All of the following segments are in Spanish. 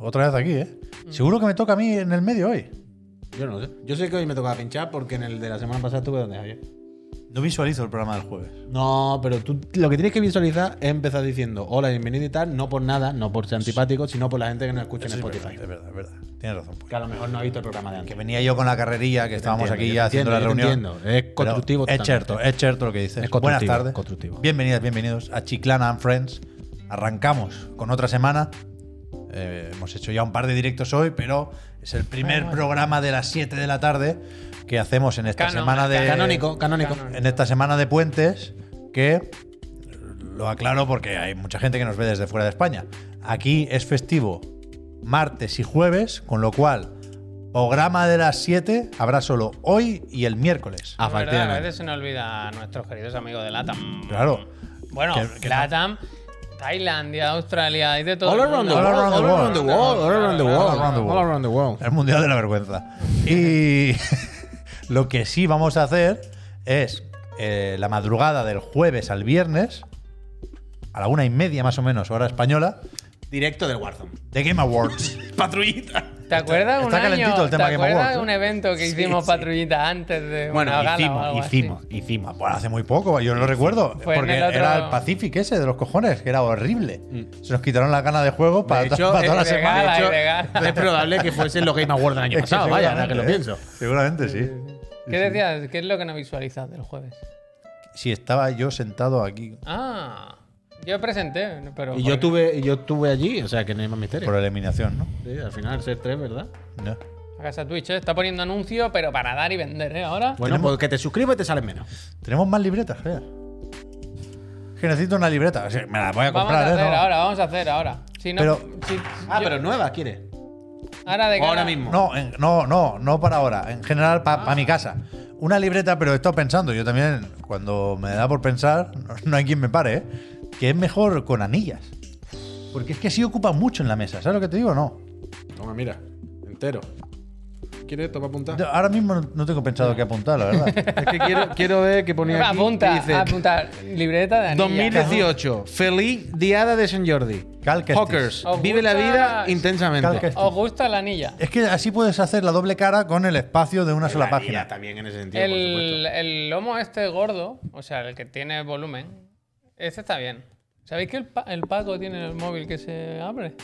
otra vez aquí, ¿eh? Seguro que me toca a mí en el medio hoy. Yo no sé. Yo sé que hoy me tocaba pinchar porque en el de la semana pasada estuve donde Javier. No visualizo el programa del jueves. No, pero tú lo que tienes que visualizar es empezar diciendo hola, bienvenido y tal, no por nada, no por ser antipático, sino por la gente que nos escucha en Sí, es Spotify. verdad, es verdad, es verdad. Tienes razón. pues. Que a lo mejor no ha visto el programa de Que antes. venía yo con la carrerilla, que estábamos entiendo, aquí ya haciendo la reunión. entiendo. Es constructivo Es cierto, es cierto lo que dices. Es Buenas tardes. constructivo. Bienvenidas, bienvenidos a Chiclana and Friends. Arrancamos con otra semana. Eh, hemos hecho ya un par de directos hoy, pero es el primer programa de las 7 de la tarde que hacemos en esta Canon, semana de Canónico, canónico. en esta semana de puentes que lo aclaro porque hay mucha gente que nos ve desde fuera de España. Aquí es festivo martes y jueves, con lo cual programa de las 7 habrá solo hoy y el miércoles. Verdad, a veces se nos olvida a nuestros queridos amigos de LATAM. Claro. Bueno, Que- que no. Tailandia, Australia, hay de todo. All around the world, All all around around the the world, all around the All world, around the world. all around the world. El Mundial de la Vergüenza. Y lo que sí vamos a hacer es eh, la madrugada del jueves al viernes, a la una y media más o menos, hora española, Directo del Warzone. de Game Awards. Patrullita. ¿Te acuerdas un Está calentito año, el tema ¿te Game acuerdas Awards, de un evento que hicimos patrullita antes de Bueno, una gala o hicimos, así? hicimos, hicimos. Bueno, hace muy poco, yo no lo recuerdo. Fue en porque el otro- era el Pacific ese de los cojones, que era horrible. Se nos quitaron las ganas de juego para, De hecho, para toda la es- de semana. gala, de es probable que fuesen los Game Awards del año pasado, vaya, ahora que lo Seguramente, pienso. ¿eh? Seguramente sí. ¿Qué decías? ¿Qué es lo que no visualizas del jueves? Si estaba yo sentado aquí Ah, yo presenté, pero. Y yo tuve, yo tuve allí, o sea que no hay más misterio. por eliminación, ¿no? Sí, al final ser tres, ¿verdad? No. A casa Twitch, ¿eh? está poniendo anuncios, pero para dar y vender, ¿eh? Ahora. Bueno, Tenemos- pues que te suscribas y te salen menos. Tenemos más libretas. Es que necesito una libreta. O sea, me la voy a Vamos comprar, a hacer ¿eh? No. ahora, vamos a hacer ahora. Si no, Pero- si- Ah, yo- pero nueva, ¿quieres? ahora de cara- Ahora mismo. No, en- no, no, no para ahora. En general, para mi casa. Una libreta, pero he estado pensando, yo también, cuando me da por pensar, no, no hay quien me pare, ¿eh? Que es mejor con anillas. Porque es que así ocupa mucho en la mesa. ¿Sabes lo que te digo o no? Toma, mira, entero. ¿Quieres? Toma apuntar. Yo ahora mismo no- tengo pensado qué apuntar, la verdad. Es que quiero, quiero ver que ponía aquí. Apunta, que dice, apunta. Libreta de anillas. 2018. Feliz Diada de San Jordi. Cal que Hawkers. ¿Os Vive la vida intensamente. Cal que- ¿Os gusta la anilla? es que así puedes hacer la doble cara con el espacio de una sola La página. También en ese sentido, por El, supuesto. el lomo este gordo, o sea, el que tiene volumen, ese está bien. ¿Sabéis que el, pa- el Paco tiene el móvil que se abre?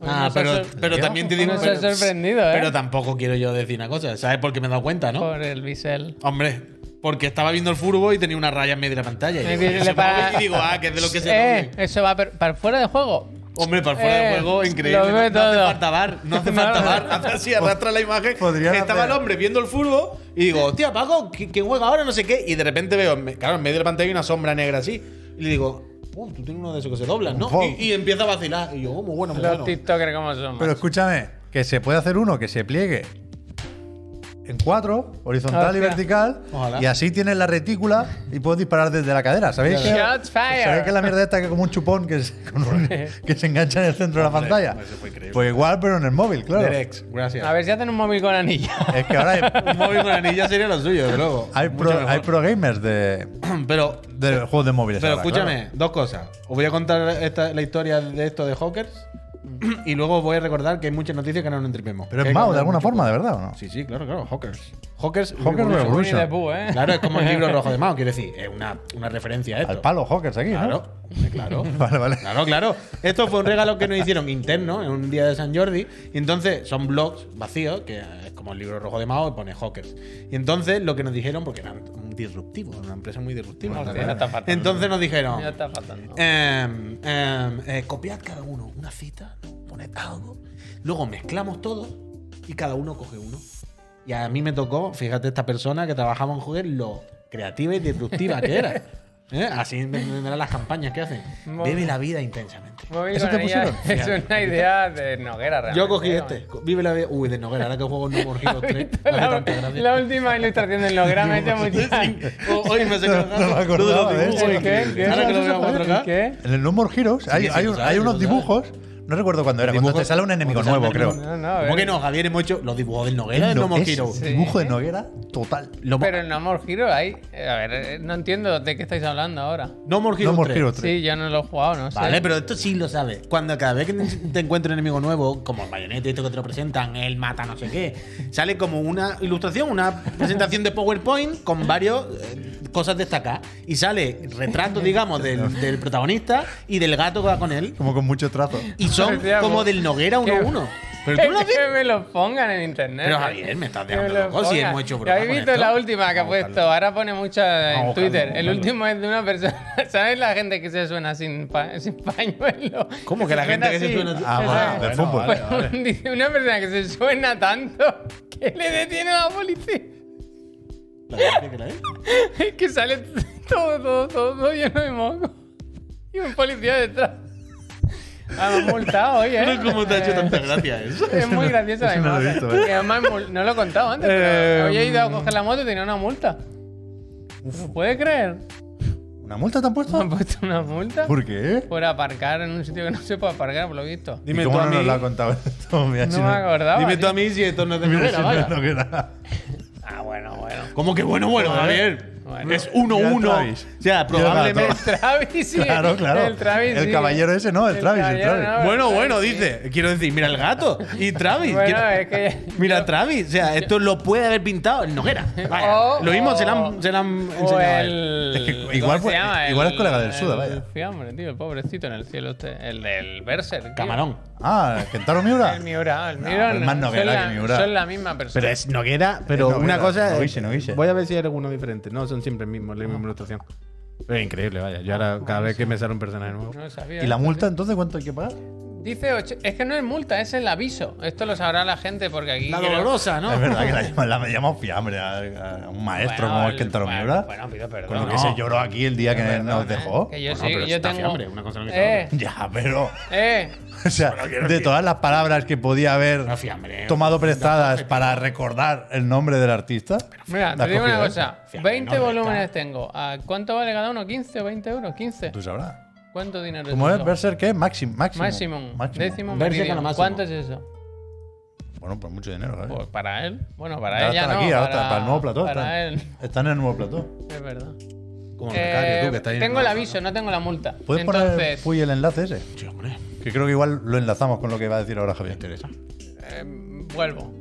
Ah, pero, pero también te digo. pero- sorprendido, ¿eh? Pero tampoco quiero yo decir una cosa. ¿Sabes por qué me he dado cuenta, no? Por el bisel. Hombre, porque estaba viendo el furbo y tenía una raya en medio de la pantalla. Y digo, para- y digo, ah, que es de lo que se Eh, eso va para fuera de juego. Hombre, para fuera Eh, de juego, increíble. lo No, no hace falta bar, no hace falta bar. Hace así, arrastra la imagen. Podrían Estaba hacer- el hombre viendo el furbo y digo, hostia, Paco, ¿qui- ¿quién juega ahora? No sé qué. Y de repente veo, claro, en medio de la pantalla hay una sombra negra así. Y le digo, uh, tú tienes uno de esos que se doblan, ¿no? Y, y empieza a vacilar. Y yo, oh, muy bueno, muy Los bueno. TikTokers como somos. Pero escúchame, que se puede hacer uno que se pliegue en cuatro, horizontal y Hostia. vertical, Ojalá. y así tienes la retícula y puedes disparar desde la cadera. ¿Sabéis que, Shots fired. ¿sabéis que la mierda esta que es como un chupón que, se, con un- que se engancha en el centro de la pantalla? eso fue increíble. Pues igual, pero en el móvil, claro. Derex, gracias. A ver si hacen un móvil con anilla. Es que ahora hay, Un móvil con anilla sería lo suyo, de luego. hay, pro, mejor. hay pro gamers de, Pero, de juegos de móviles. pero ahora, escúchame, claro. dos cosas. Os voy a contar esta- la historia de esto de Hawkers. Y luego os voy a recordar que hay muchas noticias que no nos entripemos. Pero es Mao, de alguna forma, de verdad, ¿o no? Sí, sí, claro, claro. Hawkers. Hawkers, Hawkers Revolution. Revolution. ¿eh? Claro, es como el libro rojo de Mao, quiero decir, es una, una referencia a esto. Al palo Hawkers aquí, Claro, claro. Vale, vale. Claro, claro. Esto fue un regalo que nos hicieron interno en un día de San Jordi. Y entonces son blogs vacíos, que es como el libro rojo de Mao y pone Hawkers. Y entonces lo que nos dijeron, porque eran disruptivo, una empresa muy disruptiva. Entonces nos dijeron, está em, em, eh, copiad cada uno una cita, poned algo. Luego mezclamos todo y cada uno coge uno. Y a mí me tocó, fíjate, esta persona que trabajaba en Juguet, lo creativa y disruptiva que era. ¿Eh? Así entenderán las campañas que hacen. Vive la vida intensamente. ¿Eso te pusieron? Es una idea de Noguera, realmente. Yo cogí ¿eh? este. Vive la vida. Uy, de Noguera, ahora que juego en No More Heroes 3. me hace La, la última ilustración del Noguera me ha hecho mucha. Oh, Hoy me sé que No me acordaba de eso. ¿El qué? ¿Qué? Ahora que lo ¿Eso veo a es 4K. ¿Qué? En el No More Heroes hay, sí, hay lo un- sabes, hay sí, unos dibujos. No recuerdo cuándo era, cuando Dibujo- te sale un enemigo nuevo, creo. No, no, ¿Cómo que no, Javier? Hemos hecho los dibujos del Noguera del No, More Hero. dibujo de Noguera total. Lo- Pero en No More Hero hay. A ver, eh, no entiendo de qué estáis hablando ahora. No More Hero No More 3. Hero 3. Sí, yo no lo he jugado, no sé. Vale, pero esto sí lo sabes. Cuando cada vez que te encuentras un enemigo nuevo, como el bayonete, esto que te lo presentan, él mata no sé qué, sale como una ilustración, una presentación de PowerPoint con varios eh, cosas destacadas. Y sale retratos, digamos, del, del protagonista y del gato que va con él. Como con mucho trazo. Y son Como del Noguera 1-1. Pero tú lo has visto. que me lo pongan en internet. Pero. Javier, me estás dejando lo loco si hemos hecho ¿Ya broma ¿Habéis con visto esto? la última que ha puesto? Ahora pone mucha en Twitter. El último es de una persona. ¿Sabes la gente que se suena sin, pa- sin pañuelo? ¿Cómo que la gente que se suena así? Ah, bueno, ¿sabes? de fútbol. Pues, dice una persona que se suena tanto que le detiene a la policía. ¿La gente que la es? Es que sale todo, todo, todo, todo lleno de moco. Y un policía detrás. Ah, me han multado hoy, ¿eh? ¿Cómo te ha hecho Eh, tanta gracia eso? Es muy graciosa la no lo he imagen. visto, ¿eh? Y además mul- no lo he contado antes, Eh, pero hoy he ido a coger la moto y tenía una multa. ¿Lo puedes creer? ¿Una multa te han Me puesto? han puesto una multa ¿Por qué? por aparcar en un sitio que no se puede aparcar, por lo visto. Dime ¿Y tú cómo a no mí. nos lo ha contado esto? Mira, No si me acordaba. Dime tú a mí si esto no es de Mira, Noguera, si no vaya. Ah, bueno, bueno. ¿Cómo que bueno, bueno, Javier? Bueno. Es Mira 1-1. Travis. O sea, probablemente. El Travis, sí. Claro, claro. El Travis, El sí. caballero ese, no, el Travis, el Travis. no, el Bueno, Travis, bueno, sí. dice. Quiero decir, mira el gato. Y Travis. Bueno, quiero- es que. Mira yo- Travis. O sea, esto lo puede haber pintado el Noguera. Vaya. O- lo mismo se lo o- han, se lo han O enseñado. el. Es que ¿cómo igual fue- llama? igual El- es colega del Suda, el vaya. Fiambre, tío, el pobrecito en el cielo este. El del Berser. tío. Camarón. Ah, Kentaro Miura. El Miura, el No, Miura. es más Noguera la- que Miura. Son la misma persona. Pero es Noguera, pero una cosa. no no. Voy a ver si hay alguno diferente. No, son siempre el mismo, la misma ilustración. Pero es increíble, vaya. Yo ahora, cada vez que me sale un personaje nuevo. No lo sabía. ¿Y la multa entonces cuánto hay que pagar? Dice. ocho- Es que no es multa, es el aviso. Esto lo sabrá la gente porque aquí. La creo- dolorosa, ¿no? Es verdad que la, llama- la llamamos fiambre a, a un maestro Bueno, como el el- Kentaro bueno, Miura. Bueno, pido perdón. con lo que no. se lloró aquí el día que Perdón, nos eh, dejó. Que yo Bueno, sí, pero yo está tengo. fiambre, una cosa no quita eh, Ya, pero. eh. O sea, de todas las palabras que podía haber No, fiambre. tomado prestadas para recordar el nombre del artista. Mira, la te digo una cogido, cosa. ¿eh? Fiambre, 20 no, volúmenes tengo. ¿A ¿Cuánto vale cada uno? ¿15 o 20 euros? 15. Tú sabrás. ¿Cuánto dinero ¿Cómo es? eso? ¿Berser qué? Maxim, máximo. Maximum. Máximo. Décimo Berserk meridiano. máximo. ¿Cuánto es eso? Bueno, pues mucho dinero, ¿eh? Pues para él. Bueno, para Ya él ya están no. aquí, ahora para, está- para el nuevo plató. Para están, él. están en el nuevo plató. Es verdad. Como el Eh, tú, que está ahí en tengo el aviso, no tengo la multa. ¿Puedes poner Entonces, Puy el enlace ese? Sí, hombre. Que creo que igual lo enlazamos con lo que va a decir ahora Javier. interesa? eh, vuelvo.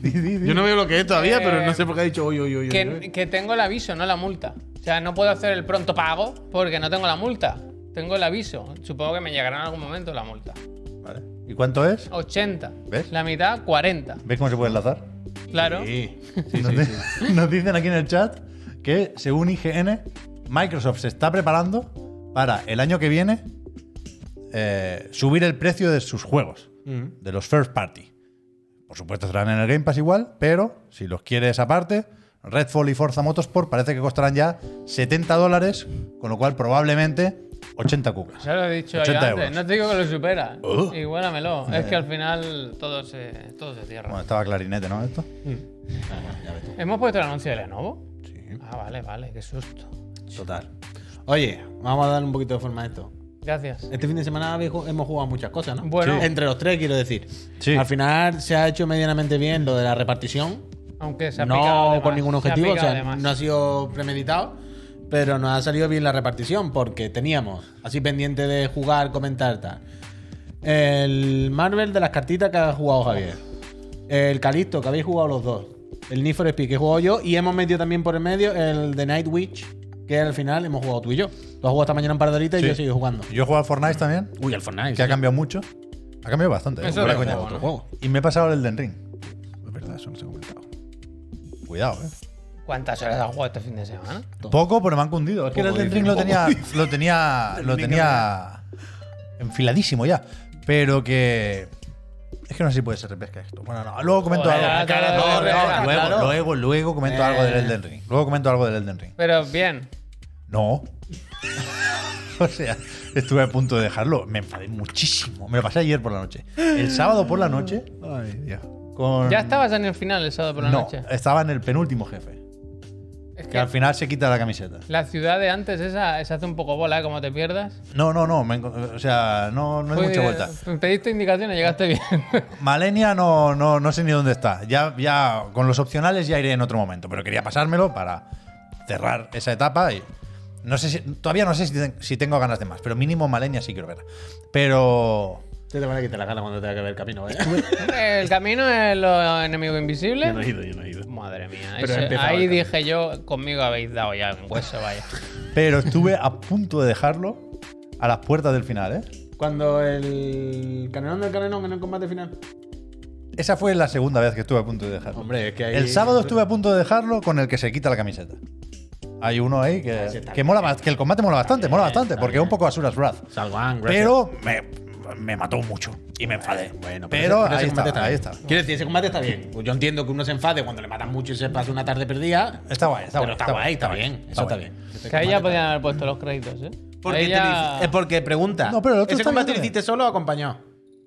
Yo no veo lo que es todavía, Eh, pero no sé por qué ha dicho uy, uy, uy. uy, Que, uy. que tengo el aviso, no la multa. O sea, no puedo hacer el pronto pago porque no tengo la multa. Tengo el aviso. Supongo que me llegará en algún momento la multa. Vale. ¿Y cuánto es? 80. ¿Ves? La mitad, 40. ¿Ves cómo se puede enlazar? Claro. Sí, sí, nos, sí, di- sí. nos dicen aquí en el chat que según IGN, Microsoft se está preparando para el año que viene eh, subir el precio de sus juegos, de los first party. Por supuesto estarán en el Game Pass igual, pero si los quieres aparte, Redfall y Forza Motorsport parece que costarán ya 70 dólares, con lo cual probablemente 80 cucas. Ya lo he dicho yo 80 antes. euros. No te digo que lo supera. Oh. Igualamelo. Es que al final todo se, todo se cierra. Bueno, estaba clarinete, ¿no? Esto. ¿Hemos puesto el anuncio de Lenovo? Sí, Ah, vale, vale. Qué susto. total. Oye, vamos a darle un poquito de forma a esto. Gracias. Este fin de semana hemos jugado muchas cosas, ¿no? Bueno. Sí. Entre los tres, quiero decir. Sí. Al final se ha hecho medianamente bien lo de la repartición. Aunque se ha No de con más. ningún Se ha objetivo, o sea, no ha sido premeditado, pero nos ha salido bien la repartición porque teníamos, así pendiente de jugar, comentar tal, el Marvel de las cartitas que ha jugado Javier, el Calisto que habéis jugado los dos, el Need for Speed que he jugado yo y hemos metido también por el medio el de Night Witch que al final hemos jugado tú y yo. Tú has jugado esta mañana un par de horitas Sí. y yo sigo jugando. Yo he jugado al Fortnite también, Uy, el Fortnite. que ha cambiado mucho. Ha cambiado bastante. ¿eh? Eso coña. juego, Otro ¿no? juego. Y me he pasado el Den Ring. Es verdad, eso no se ha comentado. Cuidado, eh. ¿Cuántas horas has jugado este fin de semana? Poco, pero me han cundido. Es que el Elden Ring lo tenía, lo tenía, lo tenía enfiladísimo ya. Pero que. Es que no sé si puede ser repesca esto. Bueno, no. Luego comento algo. luego, luego, luego comento Eh. algo del Elden Ring. Luego comento algo del Elden Ring. Pero bien. No. o sea, estuve a punto de dejarlo. Me enfadé muchísimo. Me lo pasé ayer por la noche. El sábado por la noche. Ay, Dios. Con... Ya estabas en el final el sábado por la no, noche. estaba en el penúltimo jefe. Es Que al final se quita la camiseta. La ciudad de antes esa se hace un poco bola, ¿eh? como te pierdas. No, no, no. me o sea, no, no hay Fue- mucha vuelta. Pediste indicaciones, llegaste bien. Malenia no, no, no sé ni dónde está. Ya, ya con los opcionales ya iré en otro momento, pero quería pasármelo para cerrar esa etapa y no sé si, todavía no sé si, si tengo ganas de más, pero mínimo Malenia sí quiero ver. Pero Te van a quitar la gana cuando tenga que ver el camino, ¿eh? El camino es los enemigos invisibles. Yo no he ido, yo no he ido. Madre mía. Pero ese- ahí dije yo, conmigo habéis dado ya en hueso, vaya. pero estuve a punto de dejarlo a las puertas del final, ¿eh? Cuando el canelón del canelón en el combate final. Esa fue la segunda vez que estuve a punto de dejarlo. Hombre, es que ahí. El sábado estuve a punto de dejarlo con el que se quita la camiseta. Hay uno ahí que, está que mola que el combate mola bastante, mola bastante, porque es un poco Asuras Wrath. Salvan, gracias. Pero me, me mató mucho y me enfadé. Bueno, pero, ese- ese ahí, combate está, ahí bien. está. Quiero decir, ese combate está bien. Pues yo entiendo que uno se enfade cuando le matan mucho y se pasa una tarde perdida. Está guay, está pero guay. está guay, está bien. Eso está bien. Que ahí ya podían haber puesto los créditos, ¿eh? Porque, te es porque pregunta. No, pero el otro ¿Ese combate lo hiciste solo o acompañado?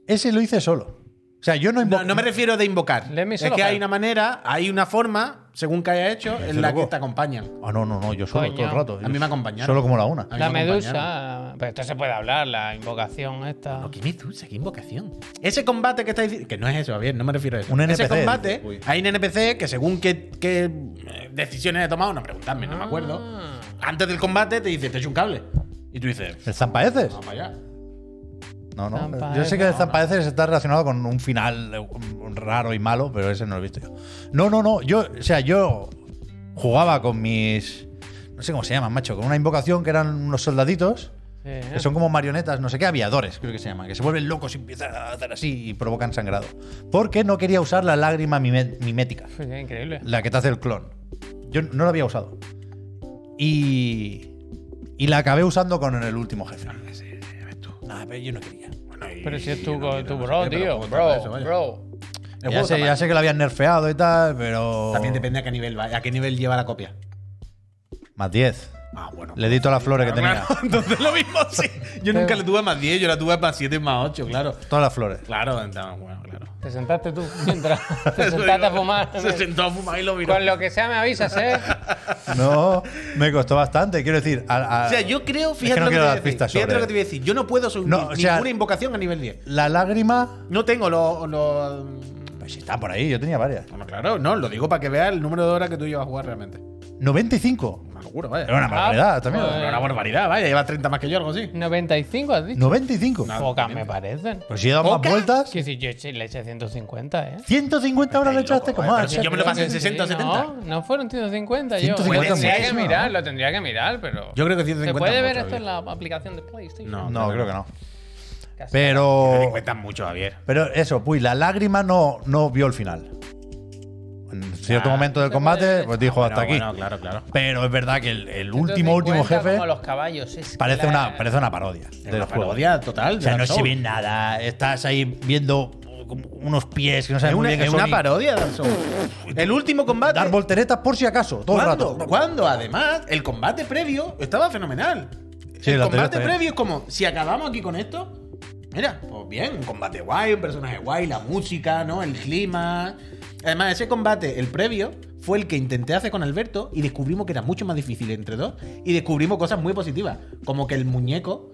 Ese lo hice solo. O sea, yo no invo- No, no me refiero de invocar. Es solo que hay una manera, hay una forma, según que haya hecho, en la loco. que te acompañan. Ah, no, no, no, yo solo Coño. todo el rato. A mí me acompañaron. Solo como la una. A mí La me acompañaron. medusa. Pero esto se puede hablar, la invocación esta. No, ¿qué medusa? ¿Qué invocación? Ese combate que estáis diciendo. Que no es eso, bien, no me refiero a eso. Un Ese NPC, combate. Uy. hay un NPC que según qué, qué, eh, decisiones he tomado, no preguntadme, no me acuerdo. Ah. Antes del combate te dice, te echo un cable. Y tú dices, ¿El Zampaeces? vamos para allá. No, no. Zampaeces, Yo sé que el no, Zampaeces está relacionado con un final eh, raro y malo, pero ese no lo he visto yo. No, no, no. Yo, o sea, yo jugaba con mis. No sé cómo se llaman, macho. Con una invocación que eran unos soldaditos. Sí, Que son como marionetas, no sé qué, aviadores, creo que se llaman, que se vuelven locos y empiezan a hacer así y provocan sangrado. Porque no quería usar la lágrima mimética, sí, increíble. la que te hace el clon. Yo no la había usado. Y. Y la acabé usando con el último jefe. Nah, pero yo no quería. Pero si es tu, no quiero, tu no sé bro, tío. Bro, eso, bro. Ya sé, ya sé que lo habían nerfeado y tal, pero. También depende a qué nivel va, a qué nivel lleva la copia. Más 10. Ah, bueno. Le di todas las flores que tenía. Claro, entonces lo mismo, sí. Yo nunca le tuve más 10, yo la tuve más 7 más 8, claro. Todas las flores. Claro, entonces, bueno, claro. Te sentaste tú mientras. Te sentaste a fumar. Se sentó a fumar y lo miró. Con lo que sea me avisas, ¿eh? No, me costó bastante. Quiero decir. a- a- O sea, yo creo, Es que fíjate, no lo, que te voy a dar decir, pistas fíjate sobre- lo que te voy a decir. Yo no puedo subir No, o sea- ninguna invocación a nivel 10. La lágrima. No tengo los. Lo, Pues sí, está por ahí, yo tenía varias. bueno, claro, no, lo digo para que veas el número de horas que tú llevas a jugar realmente. 95. Una locura, vaya. Era una barbaridad también. joder. Una barbaridad, vaya, llevas 30 más que yo, algo así. 95, has dicho. 95. Pocas me parecen. Pues si he dado más ¿Pocas? vueltas. Que si yo eché- le eché 150, ¿eh? 150 horas le echaste como pero si yo me lo pasé en Sí, 60 o 70. No, no fueron 150. 150 yo. Tendría que mirar, ¿no? lo tendría que mirar, pero. Yo creo que ¿Se 150 puede es ver esto en la aplicación de PlayStation? No, No, creo que no. Casi. Pero. 150 es mucho, Javier. Pero eso, pues la lágrima no, no vio el final. En cierto Ah, momento del combate, pues dijo Bueno, hasta aquí. Bueno, claro, claro. Pero es verdad que el, el último, último 150 jefe Como los caballos. Es parece la- una, parece una parodia Es del una juego. parodia total. O sea, de no se ve nada. Estás ahí viendo unos pies que no Es sabes muy una, bien es una y parodia de Dark Souls. El último combate. Dar volteretas por si acaso, todo el rato. Cuando además el combate previo estaba fenomenal. Sí, el combate previo es como, si acabamos aquí con esto, mira, pues bien, un combate guay, un personaje guay, la música, ¿no? El clima. Además, ese combate, el previo, fue el que intenté hacer con Alberto y descubrimos que era mucho más difícil entre dos. Y descubrimos cosas muy positivas, como que el muñeco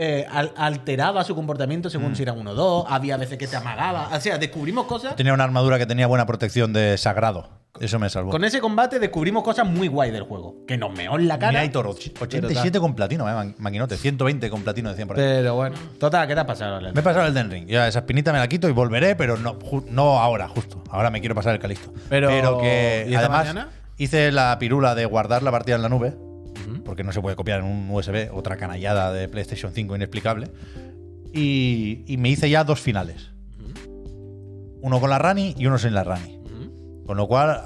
eh, al- alteraba su comportamiento Mm. según si era uno o dos, había veces que te amagaba. O sea, descubrimos cosas. Tenía una armadura que tenía buena protección de sagrado. Eso me salvó. Con ese combate descubrimos cosas muy guay del juego. Que nos meó en la cara. Mira, Aitor, 87 con platino, eh, ma- maquinote. 120 con platino decían por ahí. Pero bueno. Total, ¿qué te ha pasado? Me he pasado el Den Ring. Ya esa espinita me la quito y volveré, pero no, no ahora, justo. Ahora me quiero pasar el Calisto. Pero- que ¿y esta además mañana? hice la pirula de guardar la partida en la nube, porque no se puede copiar en un USB, otra canallada de PlayStation 5 inexplicable. Y, y me hice ya dos finales. Uno con la Rani y uno sin la Rani. Con lo cual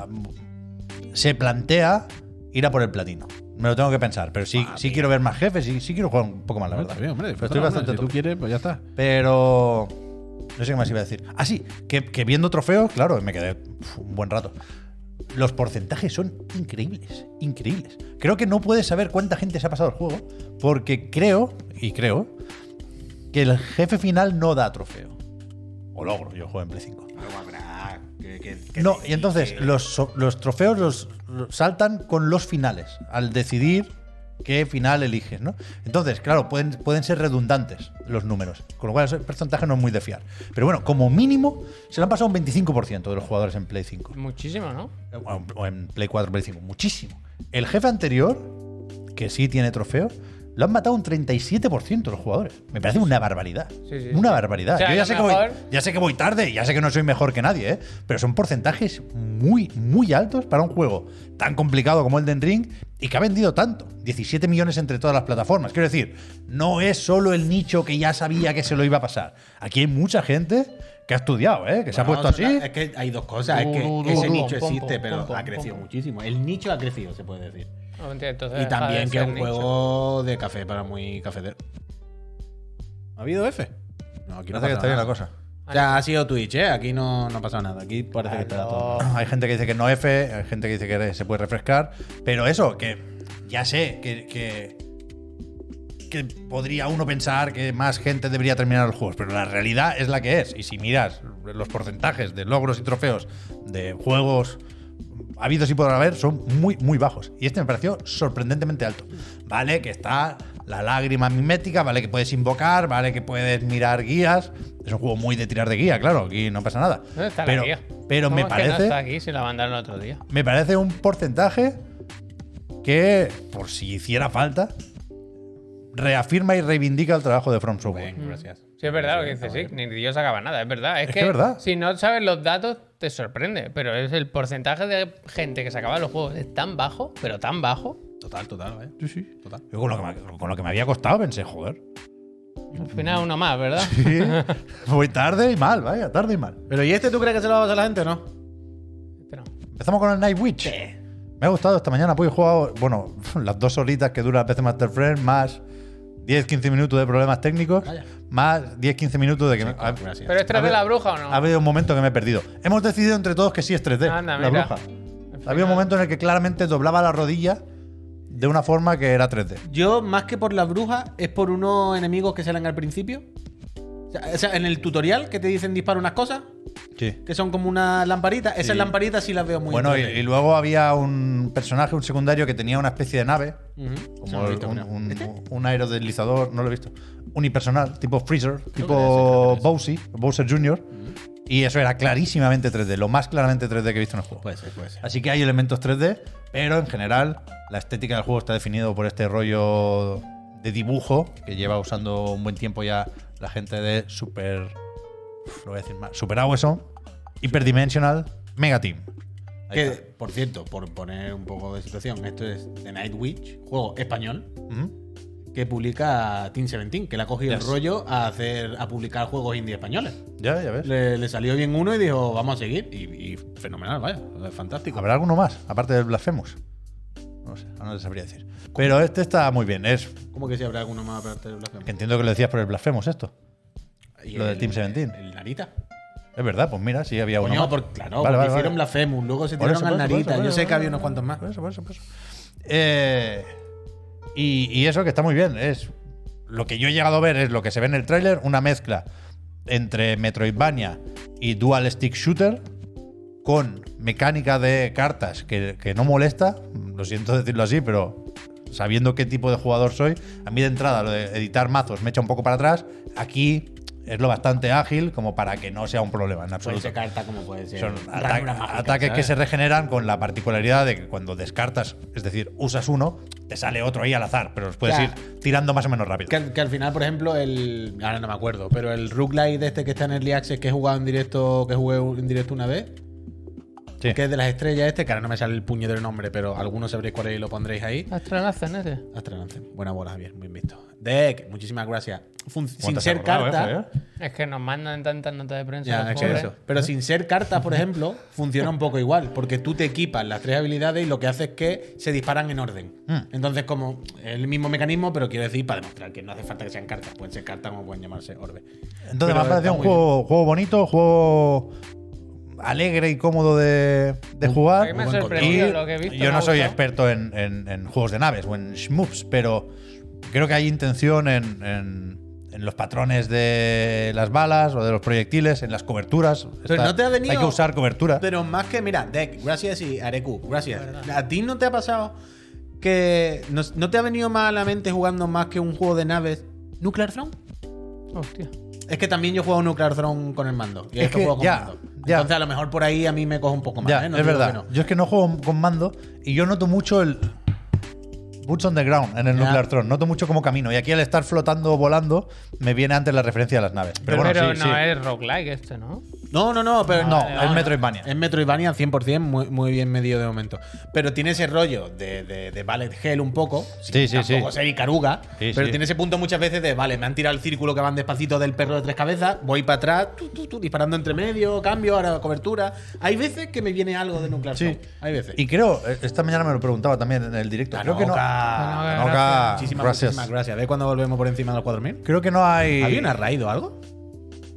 se plantea ir a por el platino. Me lo tengo que pensar, pero sí, sí quiero ver más jefes y sí quiero jugar un poco más, la verdad. Pero estoy bastante tope. quieres, pues ya está. Pero. No sé qué más iba a decir. Ah, sí, que, que viendo trofeos, claro, me quedé uf, un buen rato. Los porcentajes son increíbles, increíbles. Creo que no puedes saber cuánta gente se ha pasado el juego, porque creo, y creo, que el jefe final no da trofeo. O logro, yo juego en Play 5. Pero habrá. ¿Qué, que- que No, y entonces que- los, los trofeos los, los saltan con los finales, al decidir qué final eliges, ¿no? Entonces, claro, pueden, pueden ser redundantes los números, con lo cual ese porcentaje no es muy de fiar. Pero bueno, como mínimo, se le han pasado un 25% de los jugadores en Play 5. Muchísimo, ¿no? O o en Play 4, Play 5, muchísimo. El jefe anterior, que sí tiene trofeo, lo han matado un 37% de los jugadores. Me parece una barbaridad. Sí, sí, una sí. barbaridad. O sea, Yo ya sé, que voy, ya sé que voy tarde, ya sé que no soy mejor que nadie, ¿eh? pero son porcentajes muy, muy altos para un juego tan complicado como el de Ring y que ha vendido tanto. 17 millones entre todas las plataformas. Quiero decir, no es solo el nicho que ya sabía que se lo iba a pasar. Aquí hay mucha gente que ha estudiado, ¿eh? que se ha puesto así. Es que hay dos cosas. Es que ese nicho existe, pero ha crecido muchísimo. El nicho ha crecido, se puede decir. No, entiendo, entonces Y también que es un nicho. juego de café para muy cafetero. ¿Ha habido F? No, aquí no Parece que pasa está bien la cosa. O sea, ha sido Twitch, ¿eh? Aquí no, no ha pasado nada. Aquí parece que está todo. Hay gente que dice que no F, hay gente que dice que se puede refrescar, pero eso, que ya sé que, que, que podría uno pensar que más gente debería terminar los juegos, pero la realidad es la que es. Y si miras los porcentajes de logros y trofeos de juegos habidos y por haber, son muy, muy bajos. Y este me pareció sorprendentemente alto. Vale, que está la lágrima mimética, vale, que puedes invocar, vale, que puedes mirar guías. Es un juego muy de tirar de guía, claro, aquí no pasa nada. ¿Dónde está pero la guía? pero ¿Cómo me que parece no está aquí si la mandaron otro día. me parece un porcentaje que, por si hiciera falta, reafirma y reivindica el trabajo de From Software. Bien, gracias. Sí, es verdad lo que dices, sí. Ni Dios acaba nada, es verdad. Es, Es que, verdad. si no sabes los datos, te sorprende. Pero es el porcentaje de gente que se acaba los juegos es tan bajo, pero tan bajo. Total, total, ¿eh? Sí, sí. Total. Yo con lo, que me, con lo que me había costado pensé, joder. Al final uno más, ¿verdad? Sí, voy tarde y mal, vaya, tarde y mal. Pero ¿y este tú crees que se lo va a pasar a la gente o no? Este no. Empezamos con el Night Witch. Me ha gustado esta mañana, pues he jugado, bueno, las dos horitas que dura PC Master Friend, más 10-15 minutos de problemas técnicos, Vaya. más 10-15 minutos de que me, ha. ¿Pero es A ver, de la bruja o no? ha habido un momento que me he perdido. Hemos decidido entre todos que sí es 3D, Anda, la mira. bruja. Había un momento en el que claramente doblaba la rodilla de una forma que era 3D. Yo, más que por la bruja, es por unos enemigos que salen al principio. O sea, o sea, en el tutorial que te dicen dispara unas cosas, Sí. que son como una lamparita. Esas Sí. lamparitas sí las veo muy Bueno, y, en 3D. y luego había un personaje, un secundario que tenía una especie de nave, como un, ¿Este? un aerodeslizador, no lo he visto, unipersonal, tipo Freezer, tipo debe ser, Bowsy, Bowser Jr. Y eso era clarísimamente 3D, lo más claramente 3D que he visto en el juego. Puede ser, puede ser. Así que hay elementos 3D, pero en general la estética del juego está definido por este rollo de dibujo que lleva usando un buen tiempo ya la gente de Super. Uf, Lo voy a decir más. Super Awesome, Hyperdimensional, Mega Team. Que, por cierto, por poner un poco de situación, esto es The Night Witch, juego español, que publica Team 17, que le ha cogido Yes. el rollo a hacer a publicar juegos indie españoles. Ya, ya ves. Le, le salió bien uno y dijo, vamos a seguir. Y, y fenomenal, vaya, es fantástico. ¿Habrá alguno más, aparte del Blasphemous? No sé, no te sabría decir. Pero este está muy bien. Es, ¿Cómo que si habrá alguno más aparte del Blasphemous? entiendo que lo decías por el Blasphemous esto. Y lo de el- Team 17. El, el Narita. Es verdad, pues mira, sí había uno Coño, más. por- claro, Vale, porque vale, hicieron vale. Blasphemous, luego se tiraron al Narita. Yo sé que había unos cuantos más. Por eso, por eso, por eso. Eh, y, y eso que está muy bien. Es lo que yo he llegado a ver es lo que se ve en el tráiler, una mezcla entre Metroidvania y Dual Stick Shooter con mecánica de cartas que, que no molesta. Lo siento decirlo así, pero sabiendo qué tipo de jugador soy, a mí de entrada lo de editar mazos me echa un poco para atrás. Aquí es lo bastante ágil como para que no sea un problema en Puede absoluto. ser carta como puede ser. Son ranura ata- mágica, ataques que se regeneran con la particularidad de que cuando descartas, es decir, usas uno, te sale otro ahí al azar, pero los puedes ir tirando más o menos rápido. Que, al- que al final, por ejemplo, el. Ahora no me acuerdo, pero el roguelite este que está en Early Access que he jugado en directo, que jugué en directo una vez, Sí. que es de las estrellas este, que ahora no me sale el puño del nombre, pero algunos sabréis cuál es y lo pondréis ahí. Astronautas, ese. Astralance. Buena bola, Javier, bien visto. Deck, muchísimas gracias. Fun- ¿Cómo te sin ser carta. eh, Es que nos mandan tantas notas de prensa. Ya, los es que eso. Pero sin ser cartas, por ejemplo, funciona un poco igual, porque tú te equipas las tres habilidades y lo que hace es que se disparan en orden. Mm. Entonces, como es el mismo mecanismo, pero quiero decir, para demostrar que no hace falta que sean cartas, pueden ser cartas como pueden llamarse orbe. Entonces Pero me ha parecido un muy juego, juego bonito, juego alegre y cómodo de, de jugar. A mí me sorprendido Y lo que he visto. yo no soy experto en, en- en juegos de naves o en shmups, pero creo que hay intención en, en- en los patrones de las balas o de los proyectiles, en las coberturas. Pero Está- no te ha venido. Hay que usar cobertura. Pero más que, mira, Deck, gracias y Areku, gracias. ¿A ti no te ha pasado que no, no te ha venido más a la mente jugando más que un juego de naves Nuclear Throne? Hostia. Es que también yo juego Nuclear Throne con el mando. Y Es que juego con ya, mando. Ya. Entonces a lo mejor por ahí a mí me coge un poco más. ya, ¿eh? No es verdad. no. Yo es que no juego con mando y yo noto mucho el boots on the ground en el Ya. Nuclear Throne. Noto mucho como camino. Y aquí al estar flotando o volando, me viene antes la referencia de las naves. Pero, Pero, bueno, sí, no sí. es roguelike este, ¿no? No, no, no, pero No, Vale, es vale. Metroidvania. Es Metroidvania 100%, muy, muy bien medido de momento. Pero tiene ese rollo de, de, de Ballet Hell un poco. Sí, sí, tampoco sí. ser Icaruga. Sí, pero sí. tiene ese punto muchas veces de, vale, me han tirado el círculo que van despacito del perro de tres cabezas, voy para atrás, tu, tu, tu, disparando entre medio, cambio, ahora cobertura. Hay veces que me viene algo de Nuclear Sí. Hay veces. Y creo, eh, esta mañana me lo preguntaba también en el directo. Creo que no. Tanoka, Tanoka, Muchísimas, gracias. muchísimas gracias. ¿Ves cuando volvemos por encima de los 4.000? Creo que no hay. ¿Había una raid o algo?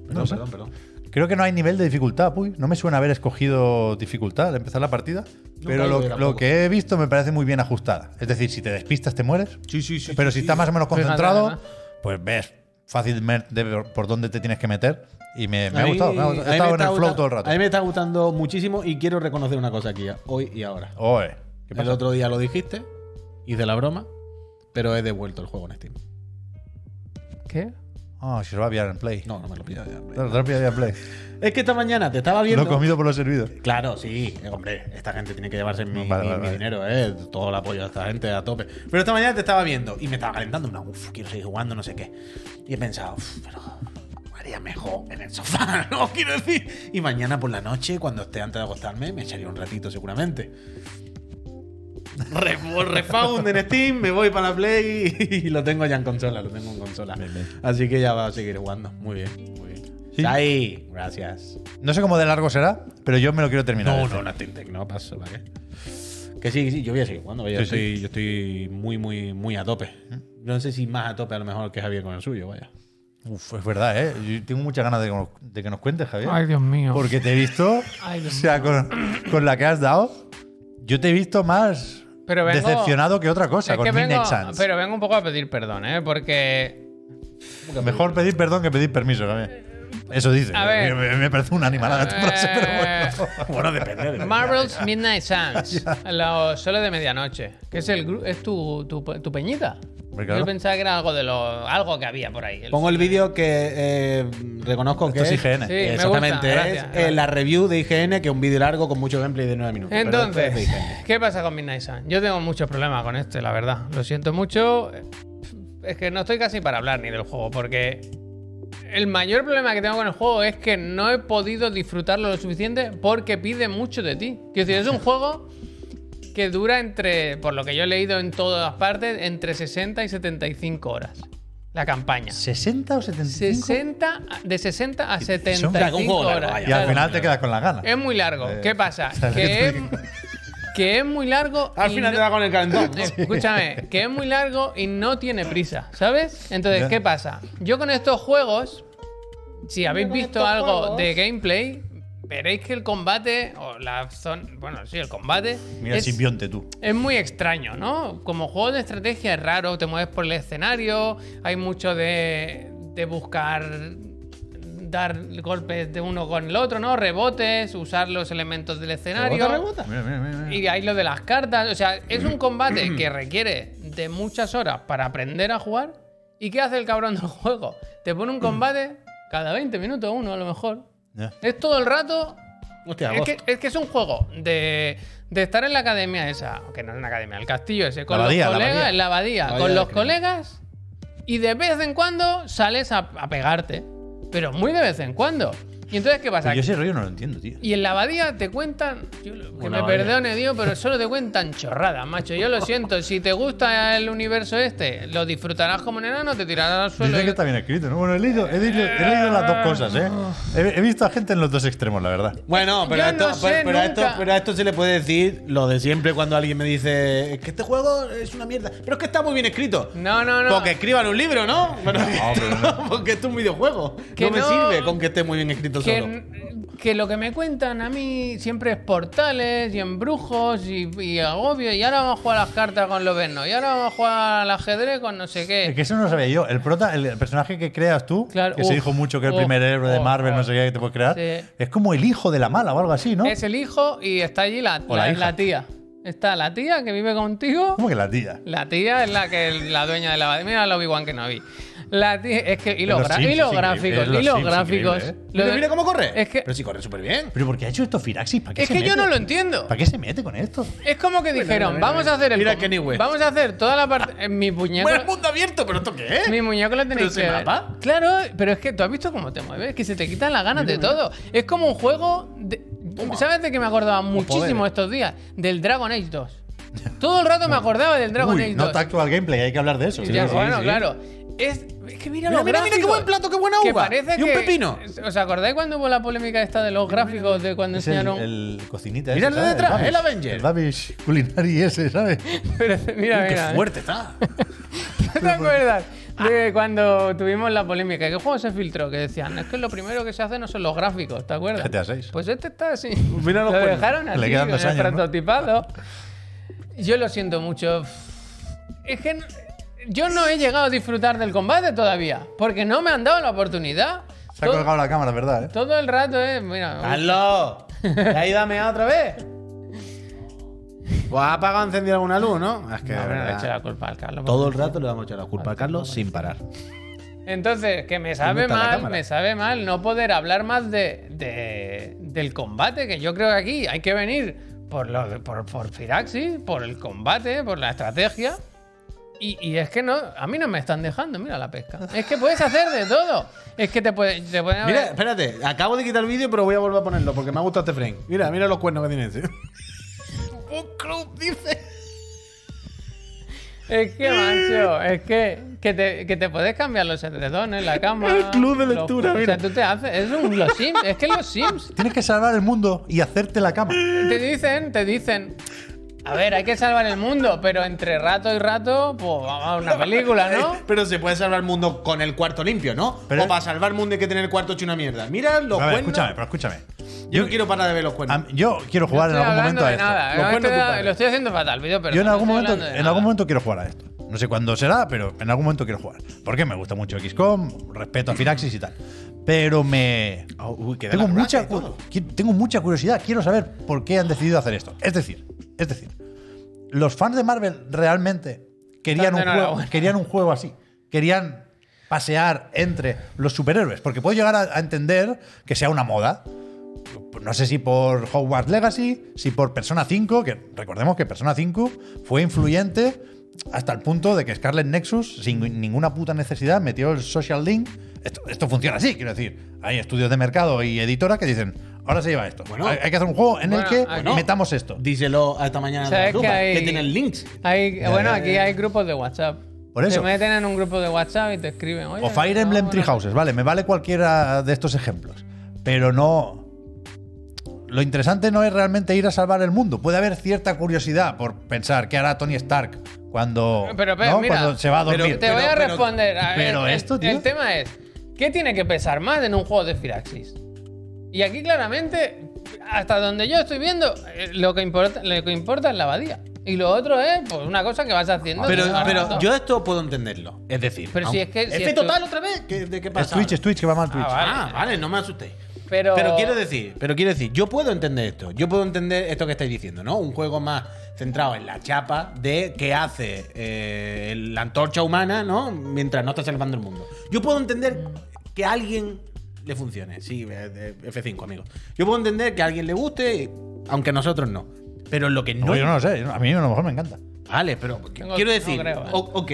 Perdón, sé. perdón, perdón. Creo que no hay nivel de dificultad, Puy. No me suena haber escogido dificultad al empezar la partida. pero lo, que he visto me parece muy bien ajustada. Es decir, si te despistas, te mueres. Sí, sí, sí. pero sí, si sí. estás más o menos concentrado, pues ves fácilmente por- dónde te tienes que meter. Y me, ha gustado. me ha a gustado. mí He me estado en está el flow todo el rato. A mí me está gustando muchísimo y quiero reconocer una cosa aquí, hoy y ahora. Oye, ¿qué El pasa? otro día lo dijiste, hice la broma, pero he devuelto el juego en Steam. ¿Qué? Ah, si lo va a pillar en Play. No, no me lo pido ya. Te lo he pillado ya en Play. Es que esta mañana te estaba Lo viendo. he comido por lo servido. Claro, sí, hombre, esta gente tiene que llevarse mi, Vale, mi- vale, mi vale. dinero, eh. Todo el apoyo a esta gente a tope. Pero esta mañana te estaba viendo y me estaba calentando. en plan, Uf, quiero seguir jugando, no sé qué. Y he pensado, "Uf, pero haría mejor en el sofá, ¿no? Quiero decir. Y mañana por la noche, cuando esté antes de acostarme, me echaría un ratito seguramente. Re- Refound en Steam, me voy para la Play y lo tengo ya en consola, lo tengo en consola. Bien, bien. Así que ya va a seguir jugando. Muy bien, muy bien. Sí. Sai, gracias. No sé cómo de largo será, pero yo me lo quiero terminar. No, este. no, no, no paso, ¿para qué? Que sí, sí, yo voy a seguir jugando. Yo, Sí, estoy, yo estoy muy, muy, muy a tope. No sé si más a tope a lo mejor que Javier con el suyo, vaya. Uf, es verdad, ¿eh? Yo tengo muchas ganas de, que nos- de que nos cuentes, Javier. Ay, Dios mío. Porque te he visto, Ay, o Dios sea, con, con la que has dado, yo te he visto más Pero vengo- decepcionado que otra cosa Es con que vengo, Midnight Suns. pero vengo un poco a pedir perdón, ¿eh? Porque Mejor pedir perdón que pedir permiso, Javier. Eso dice. A ver. me, me parece una animalada tu frase, pero Eh, bueno. Bueno, depende. de Marvel's Midnight Suns, lo solo de medianoche, que es el es tu, tu, tu peñita. Claro. Yo pensaba que era algo de lo algo que había por ahí. El- Pongo el vídeo que eh, reconozco que Esto es IGN. Sí, me exactamente gusta, es gracias, eh, la review de IGN, que es un vídeo largo con mucho gameplay de 9 minutos. es Entonces. ¿qué pasa con Midnight Suns? Yo tengo muchos problemas con este, la verdad. Lo siento mucho. Es que no estoy casi para hablar ni del juego, porque el mayor problema que tengo con el juego es que no he podido disfrutarlo lo suficiente porque pide mucho de ti. Quiero decir, es un juego que dura entre, por lo que yo he leído en todas partes, entre 60 y 75 horas. La campaña. ¿60 o 75? 60, de 60 a un 75 juego largo, horas. Y al final te quedas con las ganas. Es muy largo. Eh, ¿Qué pasa? ¿sabes Que es, que es muy largo. Al final no- te da con el calentón. ¿no? Escúchame, que es muy largo y no tiene prisa, ¿sabes? Entonces. ¿qué pasa? Yo con estos juegos, si habéis visto algo juegos- de gameplay, veréis que el combate, o la zona. Bueno, sí, el combate. Mira el es, simbionte tú. es muy extraño, ¿no? Como juego de estrategia es raro, te mueves por el escenario, hay mucho de, de buscar dar golpes de uno con el otro, ¿no? Rebotes, usar los elementos del escenario. ¿Rebota, rebota? Mira, mira, mira, mira. Y hay lo de las cartas. O sea, es un combate que requiere de muchas horas para aprender a jugar. ¿Y qué hace el cabrón del juego? Te pone un combate cada 20 minutos, uno a lo mejor. Es todo el rato. Hostia, Es que, es que es un juego de, de estar en la academia esa, que no es una academia, el castillo ese, con La abadía, los colegas, en la abadía, La abadía con los colegas, y de vez en cuando sales a, a pegarte. Pero muy de vez en cuando. Y entonces, ¿qué pasa? Pero yo ese rollo no lo entiendo, tío. Y en la abadía te cuentan, yo que Una me abadía. perdone Dios, pero solo te cuentan chorradas, macho. Yo lo siento, si te gusta el universo este, lo disfrutarás como un enano, te tirarás al suelo. Dice y- que está bien escrito, ¿no? Bueno, he leído, he leído, he leído las dos cosas, ¿eh? He, he visto a gente en los dos extremos, la verdad. Bueno, pero, esto, no sé pero, pero a esto, pero a esto se le puede decir lo de siempre cuando alguien me dice "Es que este juego es una mierda. Pero es que está muy bien escrito. No, no, no. Porque escriban un libro, ¿no? Pero- pero no. porque esto es un videojuego. Que no me no. sirve con que esté muy bien escrito que, lo que me cuentan a mí siempre es portales y embrujos y, y agobio. Y ahora vamos a jugar a las cartas con Loberno. Y ahora vamos a jugar al ajedrez con no sé qué. Es que eso no lo sabía yo. El prota, el, el personaje que creas tú, Claro, que se dijo mucho que el uf, primer héroe de uf, Marvel, no sé qué que te puedes crear, Sí. es como el hijo de la mala o algo así, ¿no? Es el hijo y está allí la, O la la- la tía. Está la tía que vive contigo. ¿Cómo que la tía? La tía es la que la dueña de la Mira lo Obi-Wan que no vi. La es que y los, Los gra- Sims y los es increíble, gráficos, es los y los Sims gráficos. ¿eh? Lo Mira, cómo corre. Es que, Pero sí corre súper bien. ¿Pero por qué ha hecho esto Firaxis? ¿Para qué es se que yo no lo entiendo. ¿Para qué se mete con esto? Es como que dijeron, mira, vamos mira. a hacer el Mira Kenny West. Vamos a hacer toda la parte. en mi muñeco. Bueno, el mundo abierto, pero ¿esto qué es? Mi muñeco lo tenéis ¿Pero ese que ver. mapa? Claro, pero es que tú has visto cómo te mueves, que se te quitan las ganas de todo. Es como un juego. de- ¿Sabes de qué me acordaba muchísimo estos días? Del Dragon Age 2. Todo el rato me acordaba del Dragon Uy, Age no 2. actual gameplay, hay que hablar de eso. Sí, ya, sí, bueno, sí. claro. Es, es que mira, Mira, los mira, mira qué buen plato, qué buena que uva. parece Y un que- pepino. ¿Os acordáis cuando hubo la polémica esta de los gráficos de cuando Es el, enseñaron? el cocinita Mira ese, el de ¿sabes? detrás, Babish. el Avenger. El Babish Culinary ese, ¿sabes? Pero, mira, mira. ¿eh? fuerte está. ¿Te acuerdas? De cuando tuvimos la polémica. ¿Qué juego se filtró? Que decían, es que lo primero que se hace no son los gráficos, ¿te acuerdas? GTA 6. Pues este está así. Mira los lo cuernos. dejaron así, Le quedan con dos el años, ¿no? prototipado. Yo lo siento mucho. Es que yo no he llegado a disfrutar del combate todavía. Porque no me han dado la oportunidad. Se ha Todo, colgado la cámara, ¿verdad? eh? todo el rato es. Mira, ¡Carlos! ¿Te has ido a mear otra vez? Pues ha apagado encendido alguna luz, ¿no? Es que no, le la culpa al Carlos. todo el rato le vamos a echar la culpa a Carlos sin parar. Entonces, que me sabe mal, me sabe mal no poder hablar más de, de- del combate, que yo creo que aquí hay que venir por, lo, por, por Firaxis, por el combate, por la estrategia. Y, y es que no, a mí no me están dejando, mira la pesca. Es que puedes hacer de todo. Es que te, puede, te pueden Mira, espérate, acabo de quitar el vídeo, pero voy a volver a ponerlo porque me ha gustado este frame. Mira, mira los cuernos que tiene ese. Un club, dice. Es que, macho, es que, que, te, que te puedes cambiar los edredones, la cama. El club de los- lectura, O sea, mira. tú te haces. Es un, los Sims. Es que los Sims Tienes que salvar el mundo y hacerte la cama. Te dicen, te dicen. A ver, hay que salvar el mundo, pero entre rato y rato, pues vamos a una película, ¿no? Pero se puede salvar el mundo con el cuarto limpio, ¿no? Pero- o para salvar el mundo hay que tener el cuarto hecho una mierda. Mira los A ver, cuernos. escúchame, pero escúchame. Yo no quiero parar de ver los cuernos. Am- Yo quiero jugar en algún momento a de esto. nada. Los cuernos estoy- lo estoy haciendo fatal, vídeo, pero Yo en no algún momento, en nada. algún momento quiero jugar a esto. No sé cuándo será, pero en algún momento quiero jugar. Porque me gusta mucho XCOM, respeto a Firaxis y tal. Pero me Oh, uy, que da tengo mucha tengo mucha curiosidad, quiero saber por qué han decidido hacer esto. Es decir, es decir, los fans de Marvel realmente querían un juego, querían un juego así. Querían pasear entre los superhéroes, porque puedo llegar a, a entender que sea una moda. No sé si por Hogwarts Legacy, si por Persona 5, que recordemos que Persona 5 fue influyente hasta el punto de que Scarlet Nexus, sin ninguna puta necesidad, metió el social link. Esto, esto funciona así, quiero decir. Hay estudios de mercado y editoras que dicen, ahora se lleva esto. Bueno. hay, hay que hacer un juego en el que aquí- metamos esto. Díselo esta mañana ¿Sabes de la que Rupa, hay- que tienen links. Hay, Ya, bueno, ya, aquí ya. hay grupos de WhatsApp. Por eso. Te meten en un grupo de WhatsApp y te escriben. Oye, O Fire Emblem a- Tree Houses, vale, me vale cualquiera de estos ejemplos. Pero no. Lo interesante no es realmente ir a salvar el mundo. Puede haber cierta curiosidad por pensar qué hará Tony Stark cuando, Pero, pero, ¿no? mira, cuando se va a pero dormir. Te voy a pero- responder. A ver, pero el- esto, el, tío. tema es: ¿qué tiene que pesar más en un juego de Firaxis? Y aquí claramente, hasta donde yo estoy viendo, eh, lo que importa, lo que importa es la abadía. Y lo otro es pues, una cosa que vas haciendo. Pero, pero yo esto puedo entenderlo. Es decir, Pero si es que- si F esto- total otra vez. ¿Qué- ¿De qué es pasa? Twitch, es Twitch, que va mal Twitch. vale. Ah, vale, no me asustéis. Pero, Pero quiero decir, pero quiero decir, yo puedo entender esto. Yo puedo entender esto que estáis diciendo, ¿no? Un juego más centrado en la chapa de qué hace eh, la antorcha humana, ¿no? Mientras no está salvando el mundo. Yo puedo entender que alguien le funcione. Sí, eh, eh, F5, amigo. Yo puedo entender que a alguien le guste, aunque a nosotros no. Pero lo que no. No, yo no lo sé, a mí a lo mejor me encanta. Vale, pero Tengo- quiero no decir, creo, ¿eh? ok,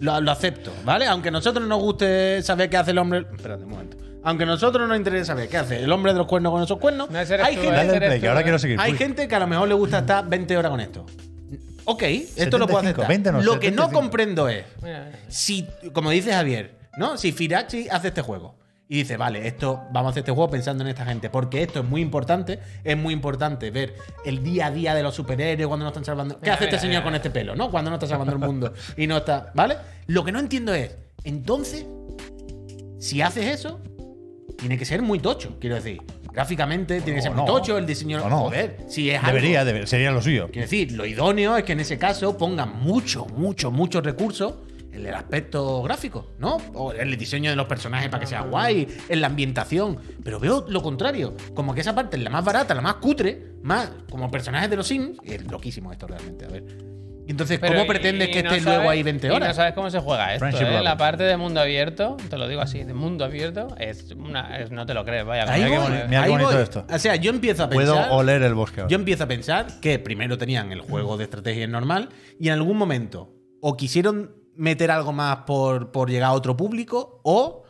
lo, lo acepto, ¿vale? Aunque a nosotros no nos guste saber qué hace el hombre. Espérate un momento. Aunque a nosotros nos interese saber qué hace el hombre de los cuernos con esos cuernos, No, ese eres hay tú, gente que ahora quiero seguir. hay Uy. gente que a lo mejor le gusta estar 20 horas con esto. Ok, esto lo puedo 75, aceptar. 20 no, lo que no 75. comprendo es si, como dice Javier, ¿no? Si Firaxi hace este juego y dice, vale, esto, vamos a hacer este juego pensando en esta gente, porque esto es muy importante, es muy importante ver el día a día de los superhéroes cuando no están salvando. ¿Qué hace este señor con este pelo, no? Cuando no está salvando el mundo y no está. ¿Vale? Lo que no entiendo es, entonces, si haces eso, tiene que ser muy tocho, quiero decir. Gráficamente tiene que ser muy no. tocho, el diseño. O no. Joder, si es algo- Debería, debe- sería lo suyo. Quiero decir, lo idóneo es que en ese caso pongan mucho, mucho, muchos recursos en el aspecto gráfico, ¿no? O en el diseño de los personajes para que sea guay, en la ambientación. Pero veo lo contrario, como que esa parte es la más barata, la más cutre, más como personajes de los Sims. Es loquísimo esto realmente, a ver. Entonces, Pero ¿cómo y- pretendes y que no estés sabes- luego ahí 20 y no horas? sabes cómo se juega esto, Friendship ¿eh? level. La parte de mundo abierto, te lo digo así, de mundo abierto, es una. es- no te lo crees, vaya. Ahí mira qué voy, boni- mira qué ahí bonito voy. esto. O sea, yo empiezo a Puedo pensar. oler el bosque. ahora. Yo empiezo a pensar que primero tenían el juego de estrategia normal y en algún momento o quisieron meter algo más por, por llegar a otro público o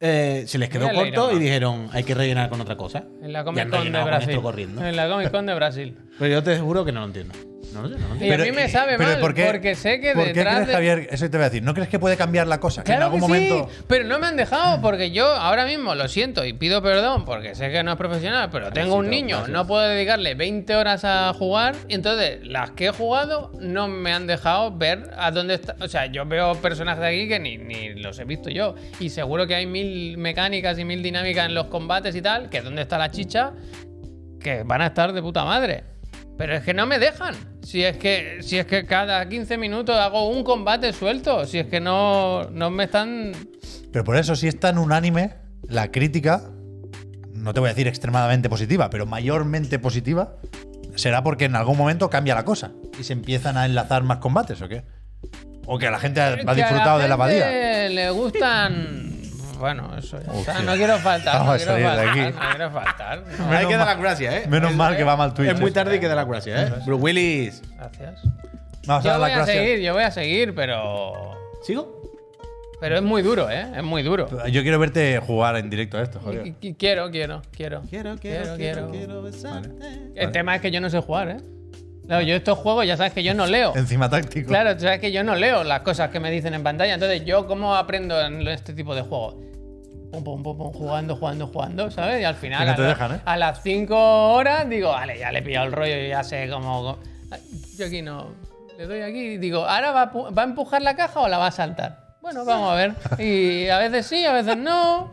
eh, se les quedó Mira corto y dijeron hay que rellenar con otra cosa. En la Comic Con de con Brasil. corriendo. En la Comic Con de Brasil. Pero yo te aseguro que no lo entiendo. No lo sé, no lo Y a mí me sabe pero mal, ¿por qué- porque sé que ¿Por qué detrás crees, de- Javier? Eso te voy a decir. ¿No crees que puede cambiar la cosa? Que en algún que sí, momento. pero no me han dejado porque yo ahora mismo lo siento y pido perdón porque sé que no es profesional, pero tengo un niño, no puedo dedicarle 20 horas a jugar y entonces las que he jugado no me han dejado ver a dónde está. O sea, yo veo personajes aquí que ni, ni los he visto yo y seguro que hay mil mecánicas y mil dinámicas en los combates y tal, que es donde está la chicha, que van a estar de puta madre. Pero es que no me dejan. Si es que, si es que cada 15 minutos hago un combate suelto. Si es que no, no me están. Pero por eso, si es tan unánime, la crítica, no te voy a decir extremadamente positiva, pero mayormente positiva, será porque en algún momento cambia la cosa y se empiezan a enlazar más combates, ¿o qué? O que la gente ha, disfrutado de la abadía. Le gustan. Bueno, eso ya está. No quiero faltar. Vamos No a quiero salir de faltar. aquí. No quiero faltar. no. Menos Ahí queda mal- la gracia, ¿eh? Menos mal que va mal Twitch. Es muy tarde y queda la gracia, ¿eh? Bruce Willis. Gracias. Vamos a Yo dar voy las a gracias. seguir, yo voy a seguir, pero. ¿Sigo? Pero es muy duro, ¿eh? Es muy duro. Yo quiero verte jugar en directo a esto. Y- y- Quiero, quiero, quiero. Quiero, quiero, quiero, quiero besarte. El tema es que yo no sé jugar, ¿eh? Claro, yo estos juegos ya sabes que yo no leo. Encima táctico. Claro, tú sabes que yo no leo las cosas que me dicen en pantalla. Entonces, ¿yo cómo aprendo en este tipo de juegos? Pum, pum, pum, pum, jugando, jugando, jugando, ¿sabes? Y al final, a, te la- dejan, ¿eh? a las 5 horas, digo, vale, ya le he pillado el rollo y ya sé cómo. Yo aquí no. Le doy aquí y digo, ¿ahora va va a empujar la caja o la va a saltar? Bueno, vamos a ver. Y a veces sí, a veces no.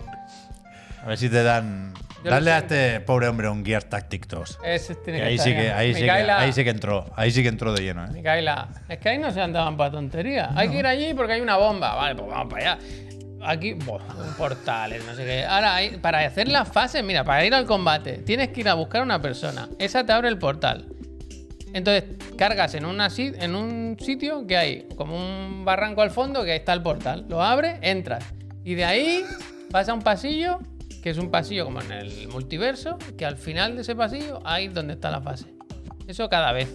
A ver si te dan. Dale a este pobre hombre un Gear Tactic 2. Ese tiene Que que ahí estar sí que, ahí, sí que, Micaela- ahí sí que entró. Ahí sí que entró de lleno, ¿eh? Micaela, es que ahí no se andaban para tonterías. Hay que ir allí porque hay una bomba. Vale, pues vamos para allá. Aquí, un portales, no sé qué. Ahora, hay- para hacer las fases, mira, para ir al combate, tienes que ir a buscar a una persona. Esa te abre el portal. Entonces, cargas en, una, en un sitio que hay como un barranco al fondo, que ahí está el portal. Lo abres, entras. Y de ahí vas a un pasillo, que es un pasillo como en el multiverso, que al final de ese pasillo, es donde está la fase. Eso cada vez.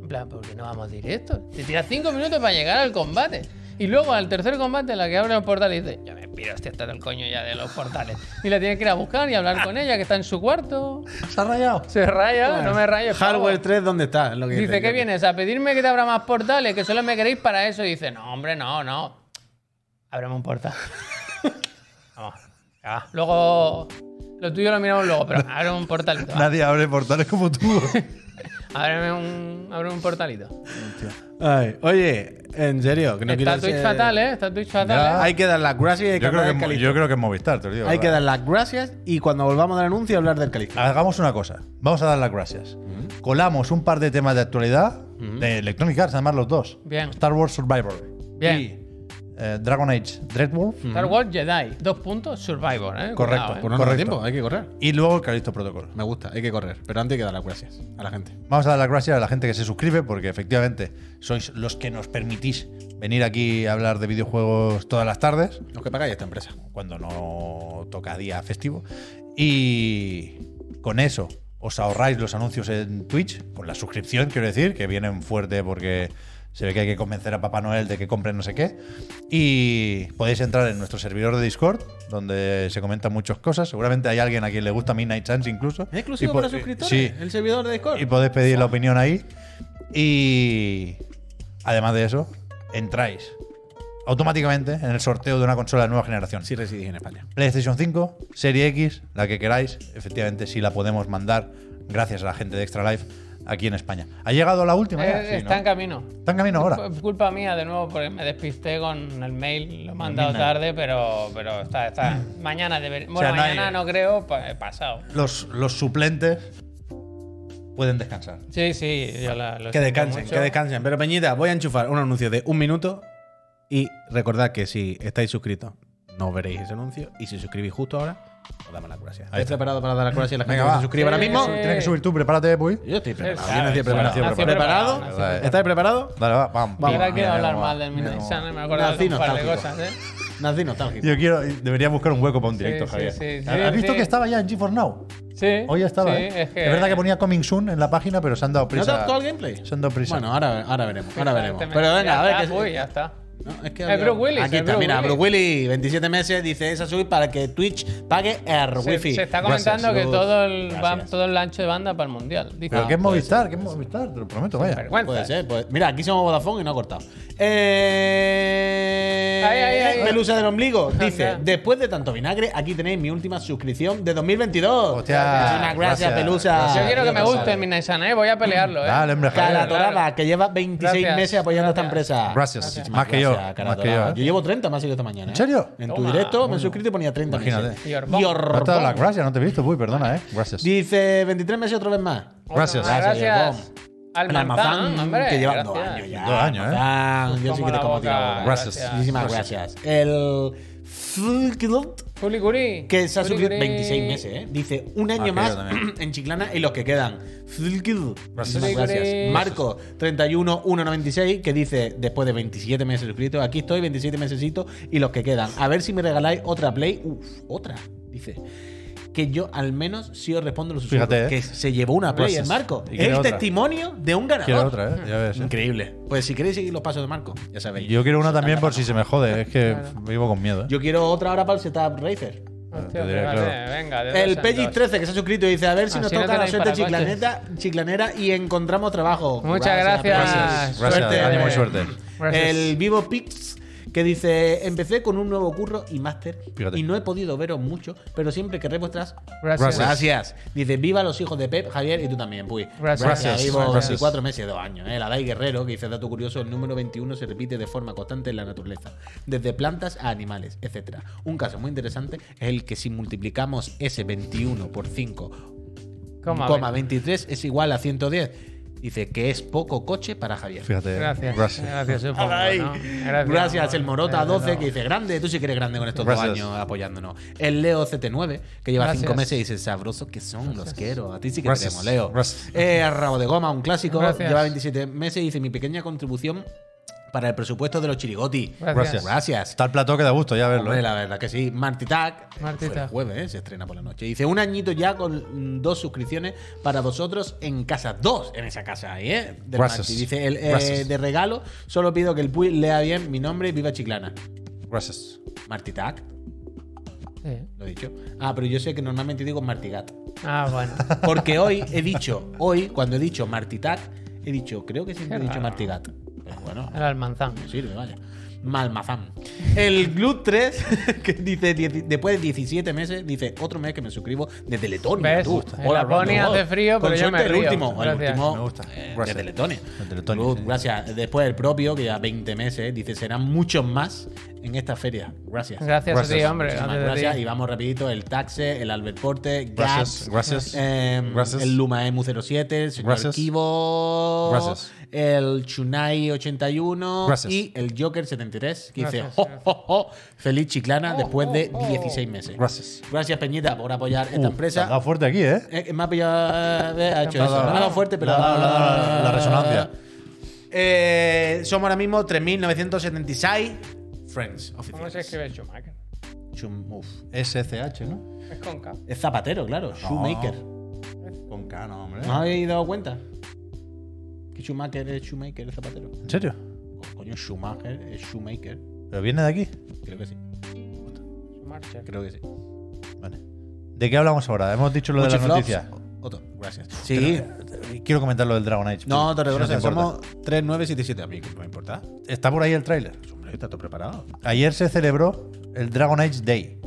En plan, ¿por qué no vamos directo? Te tiras cinco minutos para llegar al combate. Y luego al tercer combate, en la que abre el portal y dice, ya me piro, este está del coño ya de los portales. Y la tienes que ir a buscar y hablar con ella, que está en su cuarto. ¿Se ha rayado? Se raya, no me pavo. Hardware 3, ¿dónde está? Es lo que Dice, dice ¿qué vienes? ¿A pedirme que te abra más portales? Que solo me queréis para eso. Y dice, no, hombre, no, no. Ábreme un portal. Ya. Luego, lo tuyo lo miramos luego, pero ábreme un portalito. va. Nadie abre portales como tú. Ábreme un, ábreme un portalito. Ay, oye, en serio, que no Está quiero Twitch ser- fatal, ¿eh? Está Twitch fatal. ¿eh? Hay que dar las gracias y hay que Yo creo, hablar que, del es- Calixto. yo creo que es Movistar, te lo digo. Hay que dar las gracias y cuando volvamos del anuncio hablar del Calixto. Hagamos una cosa. Vamos a dar las gracias. Colamos un par de temas de actualidad de Electronic Arts, además los dos. Bien. Star Wars Survivor. Bien. Eh, Dragon Age Dreadwolf. Star Wars Jedi. Dos puntos, Survivor, ¿eh? Correcto. Cuidado, ¿eh? No da Correcto. tiempo, hay que correr. Y luego el Callisto Protocol. Me gusta, hay que correr. Pero antes hay que dar las gracias a la gente. Vamos a dar las gracias a la gente que se suscribe porque efectivamente sois los que nos permitís venir aquí a hablar de videojuegos todas las tardes, Los que pagáis esta empresa. cuando no toca día festivo. Y con eso os ahorráis los anuncios en Twitch, con la suscripción, quiero decir, que vienen fuerte porque se ve que hay que convencer a Papá Noel de que compre no sé qué. Y podéis entrar en nuestro servidor de Discord, donde se comentan muchas cosas. Seguramente hay alguien a quien le gusta Midnight Suns incluso. ¿Es exclusivo para suscriptores? Sí, El servidor de Discord. y podéis pedir la opinión ahí. Y además de eso, entráis automáticamente en el sorteo de una consola de nueva generación. Si residís en España. PlayStation 5, Serie X, la que queráis. Efectivamente, sí la podemos mandar, gracias a la gente de Extra Life, aquí en España. ¿Ha llegado la última? ya? Eh, Sí, está ¿no? en camino. Está en camino ahora. Culpa mía de nuevo porque me despisté con el mail. Lo he mandado tarde, pero, pero está, está. Mañana debería. Bueno, sea, no hay- mañana no creo, pasado. Los, los suplentes pueden descansar. Sí, sí, yo la, lo Que descansen, mucho. que descansen. Pero Peñita, voy a enchufar un anuncio de un minuto y recordad que si estáis suscritos no veréis ese anuncio y si suscribís justo ahora, os damos las gracias. ¿Estáis está. preparados para dar las gracias a la gente Venga, que va. se suscribe ahora mismo? sí. Tienes que subir tú, prepárate, Puy. Yo estoy preparado. Yo no preparado. nació preparado. ¿Preparado? preparado. Dale, va, vamos. Ahora quiero hablar mal del Midnight me acordado de Nací un par de cosas, ¿eh? Nací nostálgico. Yo quiero, deberíamos buscar un hueco para un directo, Sí, Javier. sí, sí, ¿Has sí, visto sí. que estaba ya en GeForce Now? Sí. Hoy ya estaba. Sí, ¿eh? es, que, verdad que ponía Coming Soon en la página, pero se han dado ¿No prisa. te ha gustado el gameplay? Se han dado prisa. Bueno, ahora, ahora veremos. Ahora veremos. Pero venga, Ya a ver. está, que- uy, ya está. No, es que Bruce Willis, Aquí es está, Bruce mira, Willis. Bruce Willis, 27 meses, dice esa subir para que Twitch pague el Se, wifi. se está Gracias, comentando que todo el, va- todo el ancho de banda para el mundial. Dice. ¿Pero Ah, qué es Movistar? ser, ¿Qué es Movistar? Te lo prometo, vaya. Puede ser, puede- Mira, aquí somos Vodafone y no ha cortado. Eh... Ay, ay, ay, ay. Pelusa del ombligo. Dice, después de tanto vinagre, aquí tenéis mi última suscripción de 2022. Hostia, gracias, gracias, Pelusa. gracias. Yo quiero que me guste el Midnight Sun, ¿eh? Voy a pelearlo, ¿eh? Dale, hombre, Dorada, Claro. que lleva 26 Gracias, meses apoyando a esta empresa. Gracias. Muchísimas Más que yo, Cara más que yo. ¿eh? Yo llevo 30 más que esta mañana. ¿En ¿eh? serio? En tu Toma. directo me he suscrito y ponía 30 Imagínate. meses. Y Orbón. Orbón. No te he dado las gracias, no te he visto, Puy, perdona, ¿eh? Gracias. Dice 23 meses otra vez más. Gracias. Gracias, Gracias. Al El almazán, hombre. que lleva gracias. dos años ya. Dos años, ¿eh? Almazán, yo sí que te como tío. Gracias. Muchísimas gracias. El Fulkidult, Fuli Curi. que se ha Curi. 26 meses, ¿eh? Dice un año más en Chiclana y los que quedan. Gracias. Muchísimas gracias. Gracias. Marco 31196 que dice después de 27 meses suscritos, aquí estoy 27 mesecitos y los que quedan. A ver si me regaláis otra play. Uf, otra. Dice que yo al menos sí os respondo los susurros. Fíjate, ¿eh? Que se llevó una play Gracias. el Marco. El otra. testimonio de un ganador. Quiero otra, ¿eh? Ya ves. ¿eh? Increíble. Pues si queréis seguir los pasos de Marco, ya sabéis. Yo quiero una también por si se me jode, es que vivo con miedo, ¿eh? Yo quiero otra hora para el setup Racer. Hostia, diré, claro. venga, El Peggy dos. 13 que se ha suscrito y dice a ver si nos no toca la suerte chiclaneta, chiclanera y encontramos trabajo. Muchas gracias. Gracias, Suerte, ánimo y suerte. Gracias. El Vivo Pix que dice empecé con un nuevo curro y máster y no he podido veros mucho, pero siempre querré vuestras Gracias. Gracias. Dice, viva los hijos de Pep, Javier y tú también, Puy. Gracias. Gracias. Vivo Gracias. 24 meses, 2 años. ¿eh? La Dai Guerrero, que dice, dato curioso, el número 21 se repite de forma constante en la naturaleza, desde plantas a animales, etc. Un caso muy interesante es el que si multiplicamos ese 21 por 5, Coma, coma 23 es igual a 110. Dice que es poco coche para Javier. Fíjate. Gracias. Gracias. Gracias. ¿no? Gracias. Gracias, el Morota Gracias, 12 no. que dice grande, tú sí que eres grande con estos Gracias. dos años apoyándonos. El Leo CT9 que lleva Gracias. 5 meses y dice sabroso que son, los quiero. A ti sí que Gracias. te queremos, Leo. Gracias. Eh, Rabo de Goma, un clásico, Gracias. lleva 27 meses y dice mi pequeña contribución para el presupuesto de los chirigoti. Gracias. Gracias. Está el plató que da gusto ya verlo. Hombre, ¿eh? la verdad que sí. Martitac. Martitac. fue el jueves, ¿eh? se estrena por la noche. Dice un añito ya con mm, dos suscripciones para vosotros en casa. Dos en esa casa ahí, ¿eh? Del Gracias. Marti. Dice el, eh, Gracias. de regalo, solo pido que el Puy lea bien mi nombre y viva Chiclana. Gracias. Martitac, Sí. lo he dicho. Ah, pero yo sé que normalmente digo Martigat. Ah, bueno. Porque hoy he dicho, hoy cuando he dicho Martitac, he dicho, creo que siempre he dicho. Martigat. Bueno, El almanzán. me sirve, vaya. Malmazán. El Glut 3, que dice, después de 17 meses, dice, otro mes que me suscribo desde Letonia. ¿Ves? tú. Hace frío, Con pero yo suerte me el río. último. El último Me gusta. eh, Gracias. desde Letonia. Desde Letonia, Glut, sí. gracias. Después el propio, que lleva 20 meses, dice, serán muchos más en esta feria. Gracias. Gracias, a ti, Gracias. hombre. Muchísimas Gracias, a ti. gracias. Y vamos rapidito, el Taxe, el Albert Porte, Gracias, gracias. em, Gracias. el Luma Emu 07, el señor Gracias. Kibo, Gracias. El Chunai 81 Gracias. y el Joker 73, que dice, Gracias, "Jo, jo, jo, feliz chiclana después de 16 meses. Gracias. Gracias, Peñita, por apoyar esta Uh, empresa. dado fuerte aquí, ¿eh? Eh, me ha pillado, eh, ha hecho ha eso. dado- Me ha dado fuerte, pero ha le ha dado la resonancia. Eh, somos ahora mismo 3.976 friends ¿Cómo se oficiales. escribe Schumacher? Chum- uf. SCH, ¿no? Es con K. Es zapatero, claro. Shoemaker. Con K, no, hombre. ¿No habéis dado cuenta? Que Schumacher es Shoemaker, es zapatero. ¿En serio? Coño, Schumacher es Shoemaker. ¿Pero viene de aquí? Creo que sí. Schumacher. Creo que sí. Vale. ¿De qué hablamos ahora? Hemos dicho lo de las noticias. Otto, gracias. Sí. Quiero comentar lo del Dragon Age. No, Si te recuerdo, te importa. somos 3977. A mí que no me importa. Está por ahí el tráiler. Hombre, está todo preparado. Ayer se celebró el Dragon Age Day,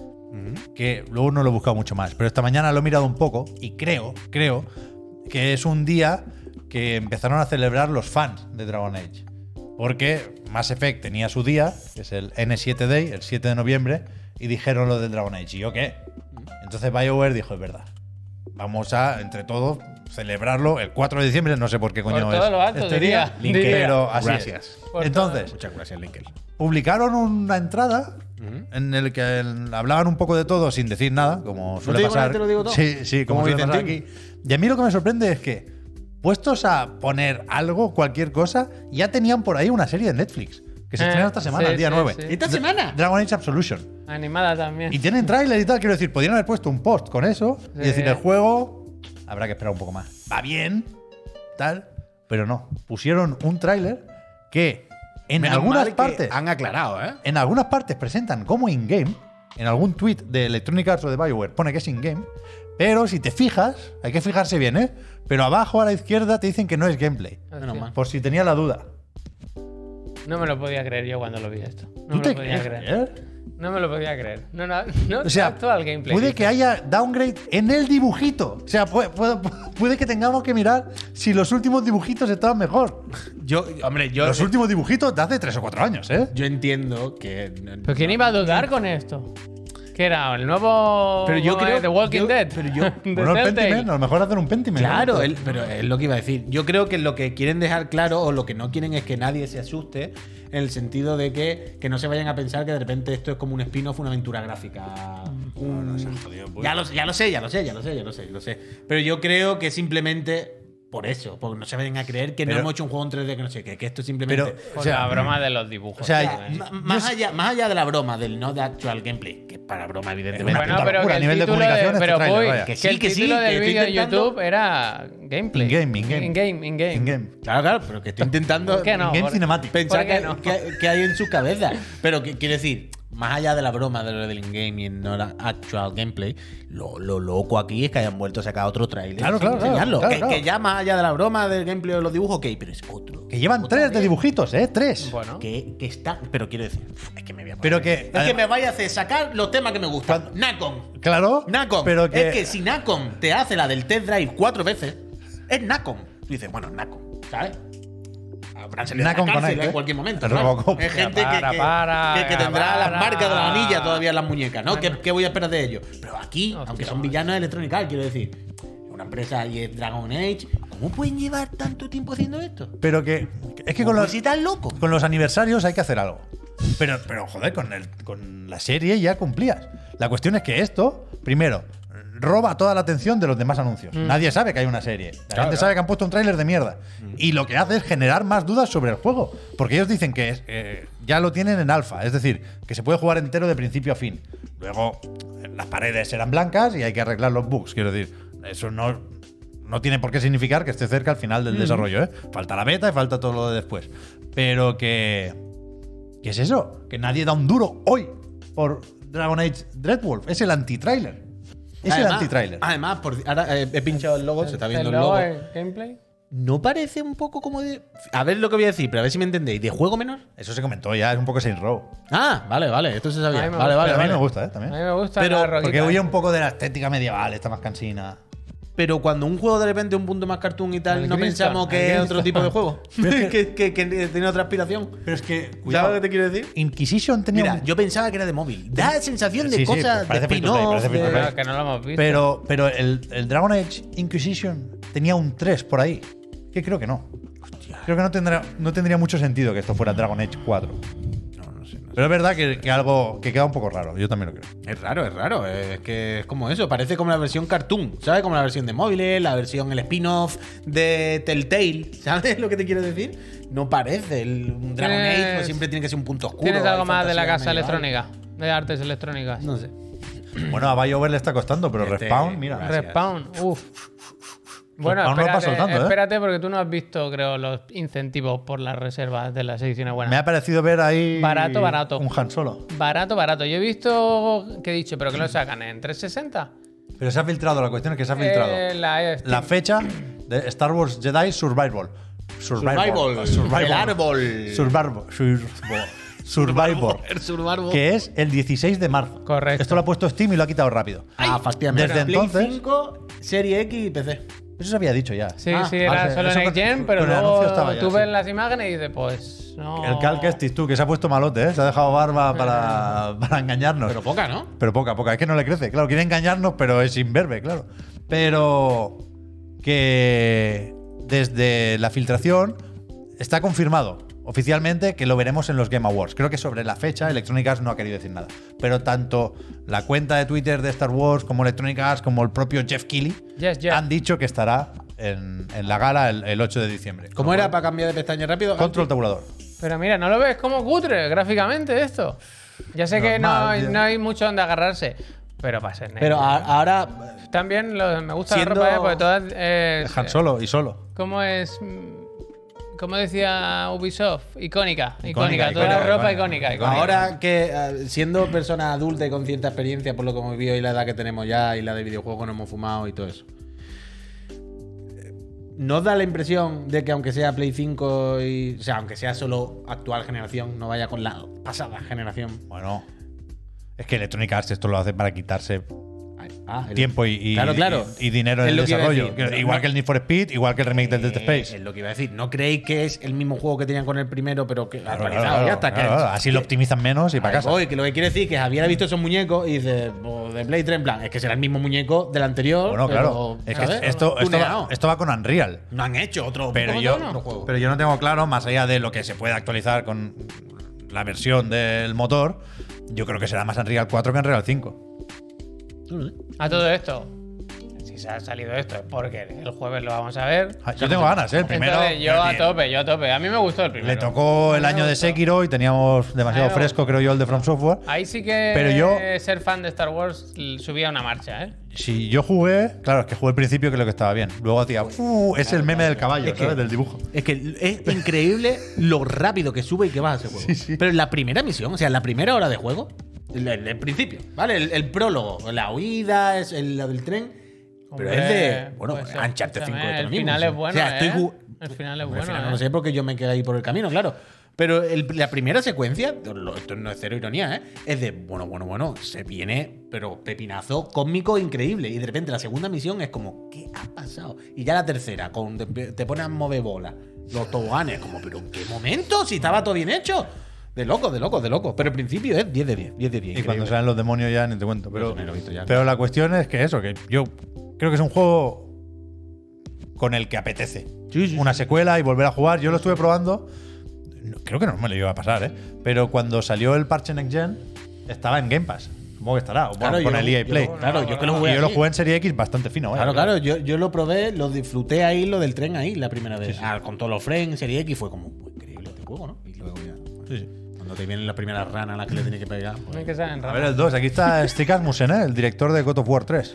que luego no lo he buscado mucho más, pero esta mañana lo he mirado un poco y creo, creo que es un día que empezaron a celebrar los fans de Dragon Age. Porque Mass Effect tenía su día, que es el N7 Day, el 7 de noviembre, y dijeron lo del Dragon Age. ¿Y yo qué? Entonces BioWare dijo, es verdad. Vamos a, entre todos, celebrarlo el 4 de diciembre, no sé por qué coño Por todo es lo alto, este diría. día, Diría. pero así Gracias. es. Entonces, Muchas gracias, Linkel. publicaron una entrada en el que hablaban un poco de todo sin decir nada, como suele pasar. nada, te lo digo todo? Sí, sí, como, Como suele pasar aquí. Y a mí lo que me sorprende es que, puestos a poner algo, cualquier cosa, ya tenían por ahí una serie de Netflix que se Eh, estrena esta semana, sí, el día sí, 9. sí. ¿Esta semana? Dragon Age Absolution. Animada también. Y tienen tráiler y tal, quiero decir, podrían haber puesto un post con eso y decir, el juego habrá que esperar un poco más. Va bien, tal, pero no. Pusieron un tráiler que en Menos algunas mal que partes Han aclarado, ¿eh? en algunas partes presentan como in-game, en algún tweet de Electronic Arts o de BioWare pone que es in-game, pero si te fijas, hay que fijarse bien, ¿eh? Pero abajo a la izquierda te dicen que no es gameplay. Menos mal. Por si tenía la duda. No me lo podía creer yo cuando lo vi esto. No ¿Tú me te lo podía crees? creer. eh? No me lo podía creer. No, no, no O sea, actual gameplay. puede que haya downgrade en el dibujito. O sea, puede, puede- puede que tengamos que mirar si los últimos dibujitos estaban mejor. Yo, hombre, yo, Los últimos dibujitos de hace 3 o 4 años, ¿eh? yo entiendo que. ¿Pero quién iba a dudar con esto? ¿Qué era? ¿El nuevo Pero yo como creo- The Walking yo- Dead? pero yo- De Bueno, el. Pentiment, a lo mejor hacer un Pentiment. Claro, ¿no? él- pero es lo que iba a decir. Yo creo que lo que quieren dejar claro o lo que no quieren es que nadie se asuste en el sentido de que, que no se vayan a pensar que de repente esto es como un spin-off, una aventura gráfica. Un- pues. ya, lo, ya lo sé, ya lo sé, ya lo sé, ya lo sé, lo sé. Pero yo creo que simplemente por eso, porque no se vayan a creer que Pero- no hemos hecho un juego en 3D que no sé qué, que esto simplemente... Pero, o sea, la broma de los dibujos. o sea, ma- más, allá, más allá de la broma, del no de actual gameplay, que es para broma, evidentemente. Una bueno, puta pero locura que a el nivel de comunicación este pero vaya. que, Que sí, el que sí, título del vídeo de YouTube era gameplay. In-game, in-game. In-game, in-game. In-game. Claro, claro, pero que estoy intentando ¿Por qué no? In-game Por- cinematic. pensar ¿Por qué que, no? que- que hay en su cabeza. Pero que, quiero decir, más allá de la broma de lo del in-game y no la actual gameplay, lo, lo loco aquí es que hayan vuelto a sacar otro trailer. Claro, claro, enseñarlo. claro, que, claro. que ya más allá de la broma del gameplay o los dibujos, ok, pero es otro. Que llevan tres de dibujitos, ¿eh? Tres. Bueno. Que, que está. Pero quiero decir, es que me voy a poner- Pero que- Es que me vaya a hacer sacar los temas que me gustan. Nacon. Claro. Nacon. Pero que, Es que si Nacon te hace la del test drive cuatro veces, es Nacon. Tú dices, bueno, Nacon, ¿sabes? Habrán salido de la Nacon cárcel Connect, ¿eh? en cualquier momento. ¿no? Robocop. Es gente que, Para, que, para, que- tendrá las marcas de la anilla todavía en las muñecas, ¿no? ¿Qué, qué voy a esperar de ellos? Pero aquí, Hostia, aunque son villanos Arts, quiero decir, una empresa y es Dragon Age, ¿cómo pueden llevar tanto tiempo haciendo esto? pero que. Es que ¿Cómo con los, loco? con los aniversarios hay que hacer algo. Pero, pero joder, con, el, con la serie ya cumplías. La cuestión es que esto, primero, roba toda la atención de los demás anuncios. Nadie sabe que hay una serie. La gente sabe que han puesto un tráiler de mierda. Y lo que hace es generar más dudas sobre el juego. Porque ellos dicen que es- eh, ya lo tienen en alfa. Es decir, que se puede jugar entero de principio a fin. Luego, las paredes serán blancas y hay que arreglar los bugs. Quiero decir, eso no, no tiene por qué significar que esté cerca al final del desarrollo, ¿eh? Falta la beta y falta todo lo de después. Pero que. ¿Qué es eso? Que nadie da un duro hoy por Dragon Age Dreadwolf. Es el anti-trailer. Es el anti-trailer. Además, por- ahora eh, he pinchado el logo, se está viendo el logo logo. gameplay? ¿No parece un poco como de. A ver lo que voy a decir, pero a ver si me entendéis. ¿De juego menor? Eso se comentó ya, es un poco Saints Row. Ah, vale, vale, esto se sabía. A mí me Vale, gusta. vale, a mí me gusta, ¿eh? A mí También. me gusta Pero- la. Porque huye un poco de la estética medieval, está más cansina. Pero cuando un juego de repente es un punto más cartoon y tal, El no pensamos que es otro tipo de juego. Pero es que, que- que tiene otra aspiración. Pero es que, ¿Sabes lo que te quiero decir? Inquisition tenía Mira, un- yo pensaba que era de móvil. Da sensación de Sí, sí, cosas parece de spin-off. de-. Pero que no lo hemos visto. Pero, pero el, el Dragon Age Inquisition tenía un 3 por ahí. Que creo que no. Creo que no tendrá, no tendría mucho sentido que esto fuera Dragon Age 4. Pero es verdad que, que algo que queda un poco raro. Yo también lo creo. Es raro, es raro. Es que es como eso. Parece como la versión cartoon. ¿Sabes? Como la versión de móviles, la versión, el spin-off de Telltale. ¿Sabes lo que te quiero decir? No parece. El, un Dragon Age pues siempre tiene que ser un punto oscuro. ¿Tienes algo más de la casa medieval. electrónica? De artes electrónicas. No sé. Bueno, a BioWare le está costando, pero Este- Respawn, mira. Gracias. Respawn, uff. Bueno, no espérate, pasa tanto, ¿eh? espérate porque tú no has visto, creo, los incentivos por las reservas de las ediciones buenas. Me ha parecido ver ahí. Barato, barato. Un Han Solo. Barato, barato. Yo he visto que he dicho, pero que lo sacan en 360. Pero se ha filtrado, la cuestión es que se ha filtrado. Eh, la, la fecha de Star Wars Jedi Survival. Survival. Survival. El árbol. Survival. Survival. Survivor. El Survival. Que es el 16 de marzo. Correcto. Esto lo ha puesto Steam y lo ha quitado rápido. Ah, efectivamente. Desde Play entonces- 5, Serie X y PC. Eso se había dicho ya. Sí, Ah, sí, era vale, solo Next Gen, pero luego tú sí. ves las imágenes y dices, pues no. El Cal Kestis, tú, que se ha puesto malote, ¿eh? Se ha dejado barba para, para engañarnos. Pero poca, ¿no? Pero poca, poca. Es que no le crece. Claro, quiere engañarnos, pero es imberbe, claro. Pero que desde la filtración está confirmado oficialmente que lo veremos en los Game Awards. Creo que sobre la fecha Electronic Arts no ha querido decir nada. Pero tanto la cuenta de Twitter de Star Wars como Electronic Arts como el propio Jeff Keighley Yes, han dicho que estará en, en la gala el, el 8 de diciembre. ¿Cómo era para cambiar de pestaña rápido? Control tabulador. Pero mira, ¿no lo ves como cutre gráficamente esto? Ya sé que no, hay- ya. no hay mucho donde agarrarse, pero para ser Pero negro. a- ahora. También lo- me gusta Siendo- la ropa, ¿eh? porque todas. eh, Han Solo y solo. ¿Cómo es? ¿Cómo decía Ubisoft? Icónica. Icónica. Icónica, Toda la ropa icónica. icónica. icónica. Ahora que eh, siendo persona adulta y con cierta experiencia por lo que hemos vivido y la edad que tenemos ya y la de videojuegos que nos hemos fumado y todo eso. eh, ¿Nos da la impresión de que aunque sea Play 5 y. O sea, aunque sea solo actual generación, no vaya con la pasada generación? Bueno, es que Electronic Arts esto lo hace para quitarse Ah, el- tiempo y, y- Claro, claro. y, y dinero en el desarrollo. decir. Igual No- que el Need for Speed, igual que el remake del Dead Eh, Space. Es lo que iba a decir. ¿No creéis que es el mismo juego que tenían con el primero, pero que Claro, actualizado ya está? que. Así lo optimizan menos y para casa. voy, que lo que quiere decir es que Javier ha visto esos muñecos y dice, pues, de Play 3 en plan, es que será el mismo muñeco del anterior. Bueno, pero, claro. Esto, va, esto va con Unreal. No han hecho otro, Pero otro- yo, otro juego. pero yo no tengo claro, más allá de lo que se puede actualizar con la versión del motor, yo creo que será más Unreal 4 que Unreal 5. A todo esto. Si se ha salido esto es porque el jueves lo vamos a ver. Ah, Yo tengo ganas, ¿eh? El primero. Entonces, yo a tope, yo a tope. A mí me gustó el primero. Le tocó el año de. Sekiro y teníamos demasiado fresco, creo yo, el de From Software. Ahí sí que Pero yo- ser fan de Star Wars subía una marcha, ¿eh? Si yo jugué, claro, es que jugué al principio que lo que estaba bien. Luego hacía, "Uh, es el meme del caballo, Es que- ¿sabes? Del dibujo. Es que es increíble lo rápido que sube y que baja ese juego. Pero en la primera misión, o sea, en la primera hora de juego, el, el- el principio, ¿vale? El, el prólogo, la huida, es el, lo del tren. Pero Hombre, es de. Bueno, pues, Uncharted 5 escúchame, de el final es bueno, O sea, estoy ¿eh? El final es bueno, final ¿eh? No lo sé porque yo me quedé ahí por el camino, claro. Pero el- la primera secuencia, esto no es cero ironía, ¿eh? Es de, bueno, bueno, bueno, se viene, pero pepinazo cósmico increíble. Y de repente la segunda misión es como, ¿qué ha pasado? Y ya la tercera, con te, te ponen a mover bola. Los toboganes, como, ¿pero en qué momento? Si estaba todo bien hecho. De loco, de loco, de loco. Pero al principio es 10 de 10, 10 de 10. Y cuando salen los demonios ya ni te cuento. Pero, he visto ya. pero la cuestión es que eso, que yo creo que es un juego con el que apetece. Sí, sí, Una sí. secuela y volver a jugar. Yo lo estuve probando. No- Creo que no me lo iba a pasar, ¿eh? Pero cuando salió el parche Next Gen, estaba en Game Pass. Supongo que estará. o Claro, con yo- el EA yo- Play. claro, yo que lo Y jugué yo lo jugué en Serie X bastante fino, ¿eh? Claro, claro, yo, yo lo probé, lo disfruté ahí, lo del tren ahí, la primera vez. Ah, con todos los frames, serie X, fue como, pues, increíble este juego, ¿no? Y luego ya, Sí, sí. Cuando te vienen las primeras ranas a las que le tienes que pegar. pues- que A ver el 2. Aquí está Stig Asmussen, ¿eh? El director de God of War 3.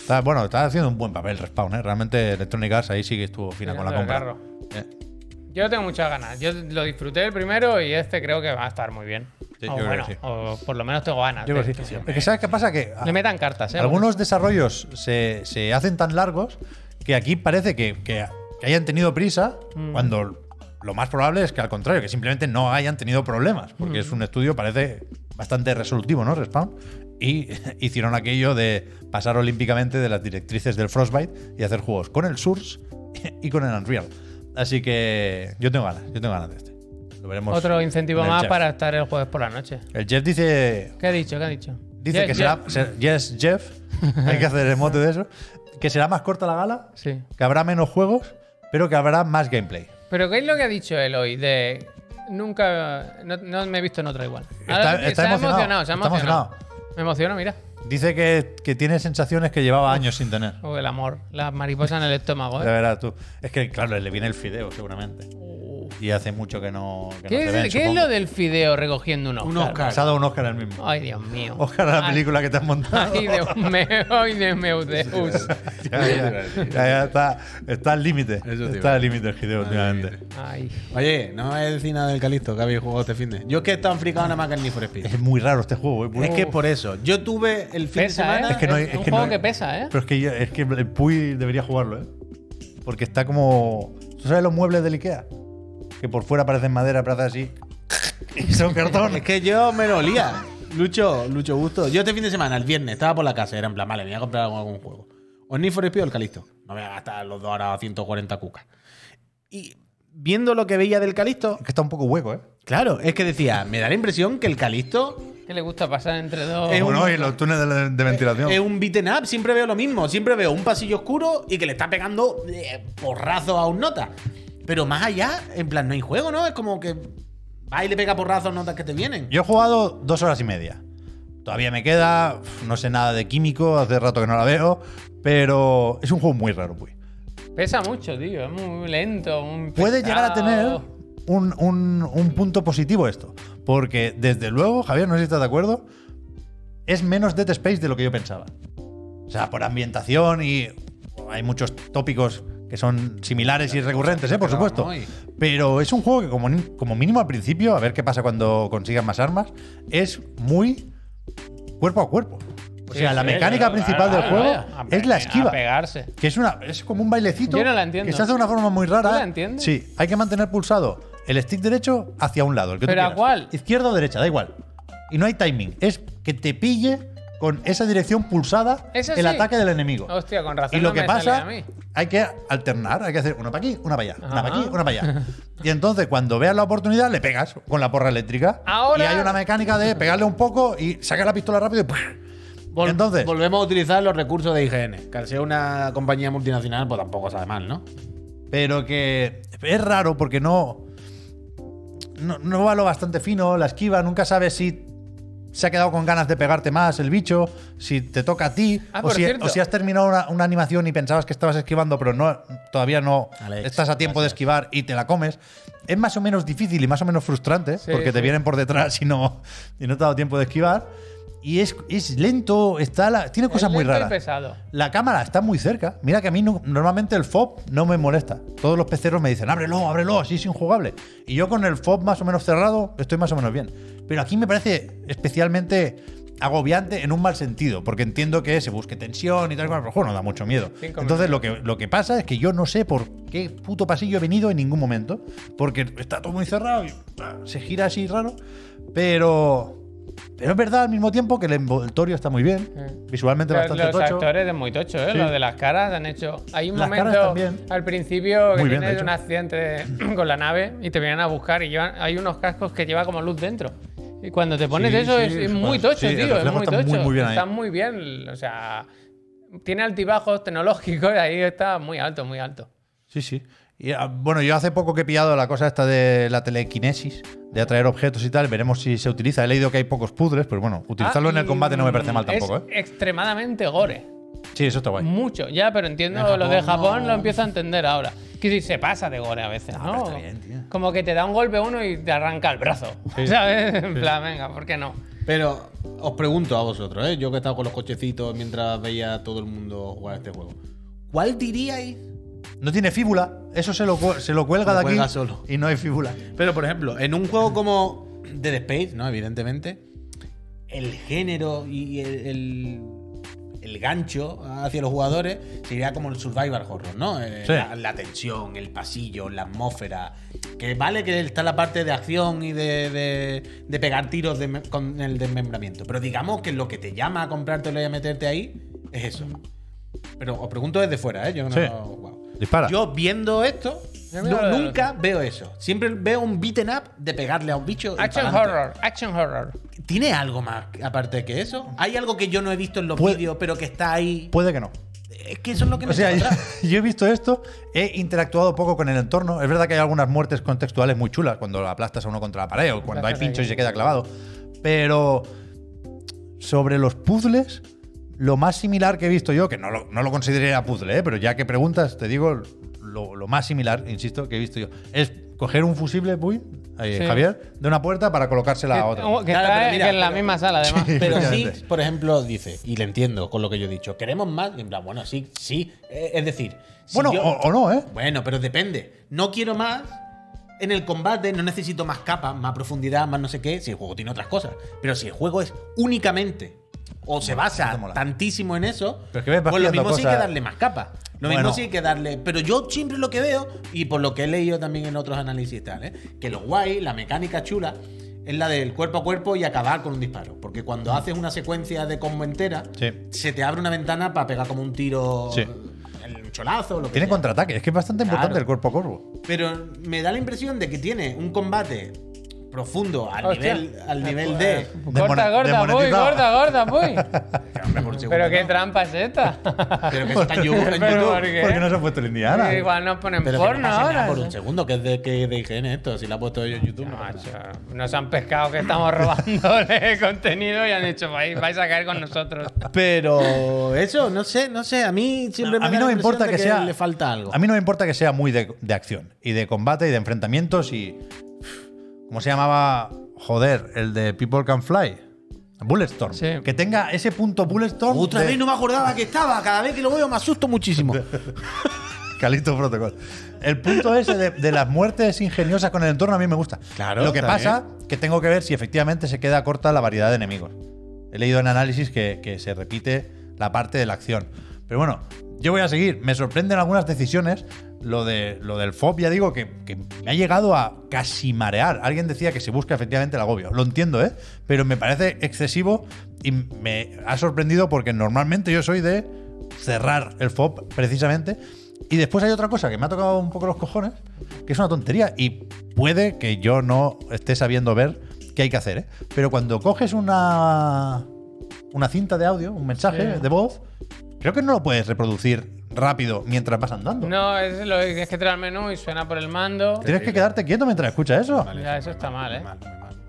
Está, bueno, está haciendo un buen papel Respawn, ¿eh? Realmente Electronic Arts ahí sí que estuvo fina con la compra. Eh. Yo tengo muchas ganas. Yo lo disfruté el primero y este creo que va a estar muy bien. Sí, o bueno, sí. o por lo menos tengo ganas. Yo creo que sí. Es que ¿sabes qué pasa? Que Le metan cartas, ¿eh? algunos desarrollos se, se hacen tan largos que aquí parece que, que- que hayan tenido prisa Mm. cuando lo más probable es que al contrario, que simplemente no hayan tenido problemas, porque Mm. es un estudio, parece bastante resolutivo, ¿no? Respawn. Y hicieron aquello de pasar olímpicamente de las directrices del Frostbite y hacer juegos con el Source y con el Unreal. Así que yo tengo ganas, yo tengo ganas de este. Lo veremos. Otro incentivo más Jeff. para estar el jueves por la noche. El Jeff dice ¿Qué ha dicho? ¿Qué ha dicho? Dice que será. ser- yes, Jeff. Hay que hacer el mote de eso. Que será más corta la gala, Sí. que habrá menos juegos, pero que habrá más gameplay. Pero ¿qué es lo que ha dicho él hoy? De nunca. No, no me he visto en otra igual. Está- Ahora, está se ha emocionado, se ha está emocionado. Me emociono, mira. Dice que, que tiene sensaciones que llevaba años sin tener. Oh, el amor. La mariposa en el estómago, ¿eh? verás tú. Es que, claro, le viene el fideo, seguramente. Y hace mucho que no, que no ¿Qué, se es, ven, qué es supongo. lo del fideo recogiendo un Oscar? Un Oscar. Se ha dado un Oscar el mismo. Ay, Dios mío. Oscar a la Ay, película que te has montado. Ay, Dios mío. Ay, de meu Deus. ya, ya, ya, ya está, está al límite. Está al límite el fideo últimamente. Ay. Oye, no me decís nada del Calisto que habéis jugado este fin de. Yo es que he estado fricado nada más que el Need for Speed. Es muy raro este juego. ¿eh? Es que por eso. Yo tuve el fin de semana. ¿eh? Es que no hay- Es es un que no juego hay- que pesa, ¿eh? Pero es que, yo- es que el Puy debería jugarlo, ¿eh? Porque está como. ¿Tú sabes los muebles del Ikea? Que por fuera parecen madera, pero hace así. Y son cartón. Es que yo me lo olía. Lucho, Lucho Gusto. Yo este fin de semana, el viernes, estaba por la casa. Era en plan, vale, me voy a comprar algún, algún juego. O Need for Speed o el Calisto. No voy a gastar los dos ahora 140 cucas. Y viendo lo que veía del Calisto, Es que está un poco hueco, ¿eh? claro, es que decía, me da la impresión que el Calisto ¿Qué le gusta pasar entre dos? Es un- Bueno, y los túneles de, de ventilación. es un beaten up, siempre veo lo mismo. Siempre veo un pasillo oscuro y que le está pegando eh, porrazos a un nota. Pero más allá, en plan, no hay juego, ¿no? Es como que va y le pega porrazos a notas que te vienen. Yo he jugado dos horas y media. Todavía me queda, no sé nada de químico, hace rato que no la veo, pero es un juego muy raro, pues. Pesa mucho, tío. Es muy lento. muy Puede llegar a tener un, un- un punto positivo esto, porque desde luego, Javier, no sé si estás de acuerdo, es menos Dead Space de lo que yo pensaba. O sea, por ambientación y hay muchos tópicos que son similares y recurrentes, ¿eh? por supuesto. Pero es un juego que como, ni- como mínimo al principio, a ver qué pasa cuando consigan más armas, es muy cuerpo a cuerpo. O Sí, sea, la sí, mecánica sí, principal del juego a es la esquiva. A pegarse. Que es una es como un bailecito Yo no la entiendo. que se hace de una forma muy rara. ¿Tú la entiendes? Sí, hay que mantener pulsado el stick derecho hacia un lado, el que tú ¿Pero a cuál? Izquierda o derecha, da igual. Y no hay timing, es que te pille con esa dirección pulsada Eso el sí. ataque del enemigo. Hostia, con razón y lo no que me sale pasa, a mí. hay que alternar, hay que hacer una para aquí, una para allá, una para aquí, una para allá. Y entonces, cuando veas la oportunidad, le pegas con la porra eléctrica. Ahora- Y hay una mecánica de pegarle un poco y sacar la pistola rápido y ¡pum! Vol- Entonces, volvemos a utilizar los recursos de IGN. Que al ser una compañía multinacional, pues tampoco sabe mal, ¿no? pero que es raro porque no, no, no va lo bastante fino, la esquiva, nunca sabes si se ha quedado con ganas de pegarte más el bicho, si te toca a ti, Ah, o, si, o si has terminado una, una animación y pensabas que estabas esquivando, pero no, todavía no Alex, estás a tiempo de esquivar y te la comes. Es más o menos difícil y más o menos frustrante Sí, porque te sí. vienen por detrás y no, y no te ha dado tiempo de esquivar. Y es, es lento, está la- tiene cosas Es muy lento y raras. pesado. La cámara está muy cerca. Mira que a mí no- normalmente el FOB no me molesta. Todos los peceros me dicen, ábrelo, ábrelo, así es injugable. Y yo con el FOB más o menos cerrado estoy más o menos bien. Pero aquí me parece especialmente agobiante en un mal sentido, porque entiendo que se busque tensión y tal, pero el juego no da mucho miedo. Entonces lo que, lo que pasa es que yo no sé por qué puto pasillo he venido en ningún momento, porque está todo muy cerrado y ah, se gira así raro, pero... Pero es verdad al mismo tiempo que el envoltorio está muy bien, Mm. visualmente Los, bastante los tocho. actores es muy tocho, ¿eh? Sí. Los de las caras han hecho. Hay un Las momento al principio que tienes un accidente de- con la nave y te vienen a buscar y llevan, hay unos cascos que lleva como luz dentro. Y cuando te pones Sí, eso sí, es, muy tocho, tío. Es muy está muy, tocho. muy bien ahí. está muy bien. O sea, tiene altibajos tecnológicos y ahí está muy alto, muy alto. Sí, sí. Y, ah, bueno, yo hace poco que he pillado la cosa esta de la telequinesis, de atraer objetos y tal. Veremos si se utiliza. He leído que hay pocos puzzles, pero bueno, utilizarlo Ah, en el combate no me parece mal tampoco, es ¿eh? extremadamente gore. Sí, eso está guay. Mucho, ya, pero entiendo En lo de Japón Japón, no. lo empiezo a entender ahora. Que si se pasa de gore a veces, pero ¿no? está bien, tío. Como que te da un golpe uno y te arranca el brazo. Sí. ¿Sabes? En plan, venga, ¿por qué no? Pero os pregunto a vosotros, ¿eh? yo que he estado con los cochecitos mientras veía a todo el mundo jugar este juego. ¿Cuál diríais? No tiene fíbula. Eso se lo, se lo cuelga Lo de aquí cuelga solo. y no hay fíbula. Pero, por ejemplo, en un juego como Dead Space, ¿no? Evidentemente, el género y el, el, el gancho hacia los jugadores sería como el survival horror, ¿no? Eh, Sí. la, la tensión, el pasillo, la atmósfera. Que vale que está la parte de acción y de, de- de pegar tiros de con el desmembramiento. Pero digamos que lo que te llama a comprártelo y a meterte ahí es eso. Pero os pregunto desde fuera, ¿eh? Yo no Sí. Dispara. Yo viendo esto, no- lo nunca veo eso. Siempre veo un beaten up de pegarle a un bicho. Action horror, action horror. ¿Tiene algo más aparte que eso? ¿Hay algo que yo no he visto en los Puede- vídeos, pero que está ahí? Puede que no. Es que eso es lo que me O sea, yo, he visto esto, he interactuado poco con el entorno. Es verdad que hay algunas muertes contextuales muy chulas cuando aplastas a uno contra la pared o cuando hay pinchos y se queda clavado. Pero sobre los puzzles, lo más similar que he visto yo, que no lo, no lo consideraría puzzle, ¿eh? pero ya que preguntas, te digo lo, lo más similar, insisto, que he visto yo, es coger un fusible, Puy, ahí, Sí. Javier, de una puerta para colocársela a otra. que Claro, está pero mira, que en la pero- misma sala, además. Sí. Pero sí, por ejemplo, dice, y le entiendo con lo que yo he dicho, queremos más. Y en plan, bueno, sí, sí. Eh, Es decir, si bueno, yo- o, o no, ¿eh? Bueno, pero depende. No quiero más en el combate, no necesito más capas, más profundidad, más no sé qué, si el juego tiene otras cosas. Pero si el juego es únicamente o se basa tantísimo en eso, Pero es que ves pues lo mismo sí hay que darle más capas. Lo Bueno. mismo sí hay que darle. Pero yo siempre lo que veo, y por lo que he leído también en otros análisis y tal, ¿eh? que lo guay, la mecánica chula, es la del cuerpo a cuerpo y acabar con un disparo. Porque cuando haces una secuencia de combo entera, Sí. se te abre una ventana para pegar como un tiro Sí. en cholazo, lo que Tiene sea. contraataque, es que es bastante importante el cuerpo a cuerpo. Pero me da la impresión de que tiene un combate profundo al Hostia. nivel, al nivel de. Gorda, voy, demonetizado. gorda, gorda, segundo, Pero qué trampa es esta. Pero que está en YouTube. en Pero YouTube. ¿por qué? Porque no se ha puesto el Indiana. Igual nos ponen Pero que no porno pasa nada ahora. por un segundo, que es de, que de IGN esto. Si lo ha puesto yo en YouTube. no pasa nada. Macho, nos han pescado que estamos robándole contenido y han dicho, vais, vais a caer con nosotros. Pero eso, no sé, no sé. A mí siempre me a mí da no la me importa que, sea. le falta algo. A mí no me importa que sea muy de, de acción y de combate y de enfrentamientos y. ¿Cómo se llamaba? Joder, el de People Can Fly. Bulletstorm. Sí. Que tenga ese punto Bulletstorm. Otra de vez no me acordaba que estaba. Cada vez que lo veo me asusto muchísimo. Calixto Protocol. El punto ese de, de las muertes ingeniosas con el entorno a mí me gusta. Claro, Lo que está pasa que tengo que ver si efectivamente se queda corta la variedad de enemigos. He leído en análisis que, que se repite la parte de la acción. Pero bueno, yo voy a seguir. Me sorprenden algunas decisiones. Lo, de, lo del FOB, ya digo, que, que me ha llegado a casi marear. Alguien decía que se busca efectivamente el agobio. Lo entiendo, ¿eh? Pero me parece excesivo y me ha sorprendido porque normalmente yo soy de cerrar el FOB precisamente. Y después hay otra cosa que me ha tocado un poco los cojones, que es una tontería. Y puede que yo no esté sabiendo ver qué hay que hacer, ¿eh? Pero cuando coges una, una cinta de audio, un mensaje Sí. de voz, creo que no lo puedes reproducir rápido mientras vas andando. No, es lo que tienes que entrar al menú y suena por el mando. Tienes que quedarte quieto mientras escuchas eso. Ya, eso está mal, ¿eh?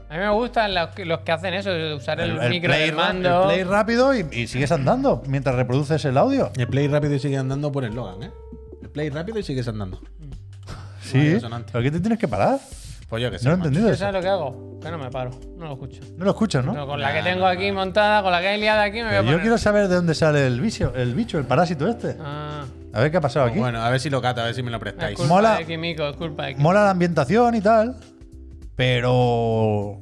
A mí me gustan los que, los que hacen eso, de usar el, micro play, del ra- mando. el play rápido y, y sigues andando mientras reproduces el audio. El play rápido y sigue andando por el Logan, ¿eh? El play rápido y sigues andando. Sí. resonante. ¿Por qué te tienes que parar? Pues yo que sé. No lo he entendido ¿Tú eso. sabes lo que hago? Que no me paro, no lo escucho. No lo escuchas, ¿no? No, con la que tengo aquí montada, con la que hay liada aquí, me voy a Pero yo quiero saber de dónde sale el bicho, el bicho, el parásito este. Ah, A ver qué ha pasado aquí. Bueno, a ver si lo cata, a ver si me lo es prestáis. culpa Mola- de Kimiko, es culpa de Kimiko. Mola la ambientación y tal, pero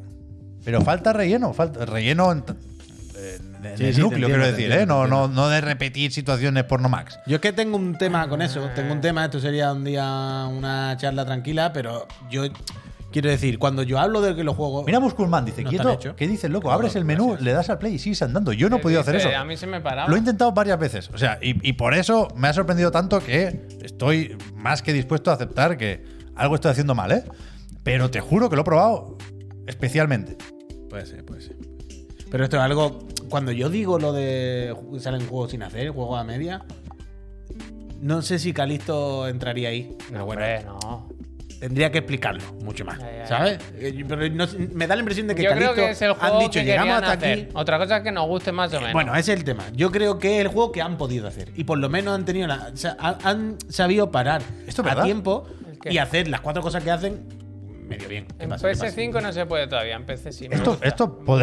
pero falta relleno, falta relleno en, en- en Sí, el sí, te núcleo, entiendo, quiero te decir, entiendo, ¿eh? No, te no, no de repetir situaciones porno max. Yo es que tengo un tema con eso. Tengo un tema, esto sería un día una charla tranquila, pero yo quiero decir, cuando yo hablo de que los juegos. Mira Musculman, dice, No quieto. ¿qué dices, loco? Claro, Abres el menú, gracias. le das al play y sigues andando. Yo no he ¿Qué podido hacer eso. A mí se me paraba. Lo he intentado varias veces. O sea, y, y por eso me ha sorprendido tanto que estoy más que dispuesto a aceptar que algo estoy haciendo mal, ¿eh? Pero te juro que lo he probado especialmente. Puede ser, puede ser. Pero esto es algo. Cuando yo digo lo de salen juegos sin hacer, juegos a media, no sé si Calisto entraría ahí. No, bueno, hombre, no. Tendría que explicarlo mucho más. Ya, ya, ya. ¿Sabes? Eh, Pero no- me da la impresión de que Yo creo Calisto que es el han dicho que llegamos hasta hacer. aquí. Otra cosa es que nos guste más o menos. Bueno, ese es el tema. Yo creo que es el juego que han podido hacer. Y por lo menos han tenido la, o sea, han, han sabido parar ¿Esto es a verdad? tiempo y hacer las cuatro cosas que hacen medio bien. ¿Qué en pasa? ¿Qué pasa? PS5 no se puede todavía, en PC sí. me Esto, gusta. esto o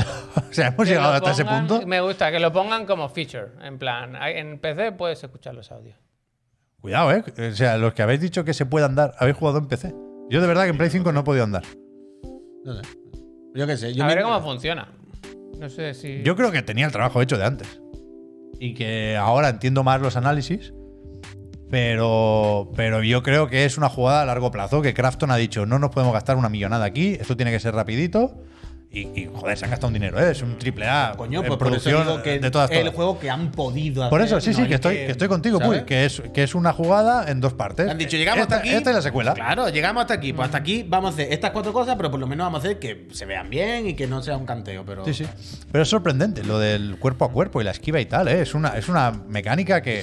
sea, hemos Que llegado hasta ese punto. Me gusta que lo pongan como feature. En plan, en PC puedes escuchar los audios. Cuidado, ¿eh? O sea, los que habéis dicho que se puede andar, habéis jugado en PC. Yo de verdad que en Play 5 no he podido andar. No sé. Yo qué sé. Yo a me- ver cómo funciona. No sé si. Yo creo que tenía el trabajo hecho de antes. Y que ahora entiendo más los análisis. Pero, pero yo creo que es una jugada a largo plazo que Crafton ha dicho, no nos podemos gastar una millonada aquí, esto tiene que ser rapidito. Y, y, joder, se han gastado un dinero, ¿eh? Es un triple A Coño, en pues por eso producción que de todas es el juego que han podido hacer. Por eso, sí, sí, no que estoy, que estoy contigo. Puy, que es, que es una jugada en dos partes. Han dicho, llegamos esta, hasta aquí. Esta y la secuela. Claro, llegamos hasta aquí. Pues hasta aquí vamos a hacer estas cuatro cosas, pero por lo menos vamos a hacer que se vean bien y que no sea un canteo. Pero Sí, sí. Pero es sorprendente lo del cuerpo a cuerpo y la esquiva y tal, ¿eh? Es una, es una mecánica que,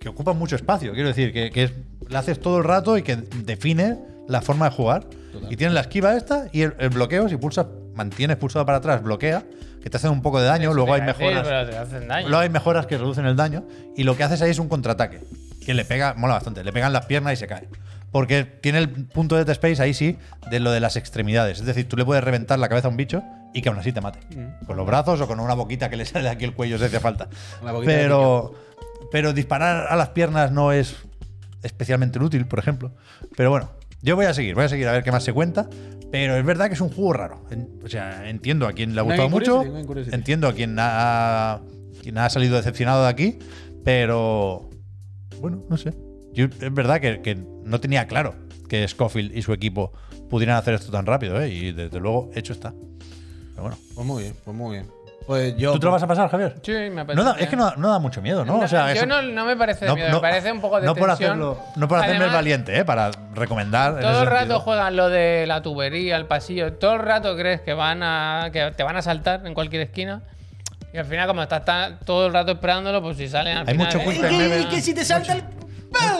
que ocupa mucho espacio. Quiero decir, que, que es- la haces todo el rato y que define la forma de jugar. Y tienes la esquiva esta y el, el bloqueo, si pulsas, mantienes pulsado para atrás, bloquea, que te hace un poco de daño, Eso luego hay decir, mejoras. pero te hacen daño. Luego hay mejoras que reducen el daño. Y lo que haces ahí es un contraataque. Que le pega, mola bastante. Le pegan las piernas y se cae. Porque tiene el punto de Dead Space ahí sí, de lo de las extremidades. Es decir, tú le puedes reventar la cabeza a un bicho y que aún así te mate. Con los brazos o con una boquita que le sale de aquí el cuello si hace falta. Pero, pero disparar a las piernas no es especialmente útil, por ejemplo. Pero bueno, yo voy a seguir, voy a seguir a ver qué más se cuenta. Pero es verdad que es un juego raro. En- o sea, entiendo a quien le ha gustado mucho. Entiendo a quien ha, quien ha salido decepcionado de aquí. Pero bueno, no sé. Yo, es verdad que, que no tenía claro que Scofield y su equipo pudieran hacer esto tan rápido, ¿eh? Y desde luego, hecho está. Pero bueno. Pues muy bien, pues muy bien. Pues yo. ¿Tú te lo vas a pasar, Javier? Sí, me apetece. No da- es que no, no da mucho miedo, ¿no? o sea, yo eso- no, no me parece de no- miedo, no- me parece un poco de No por tensión. hacerlo, no por hacerme el Además, valiente, ¿eh? Para recomendar. en Todo ese el rato sentido. juegan lo de la tubería, el pasillo. Todo el rato crees que van a que te van a saltar en cualquier esquina. Y al final, como estás tan- todo el rato esperándolo, pues si salen al Hay final. mucho eh, ¿Qué- time qué- event. que si te salta el.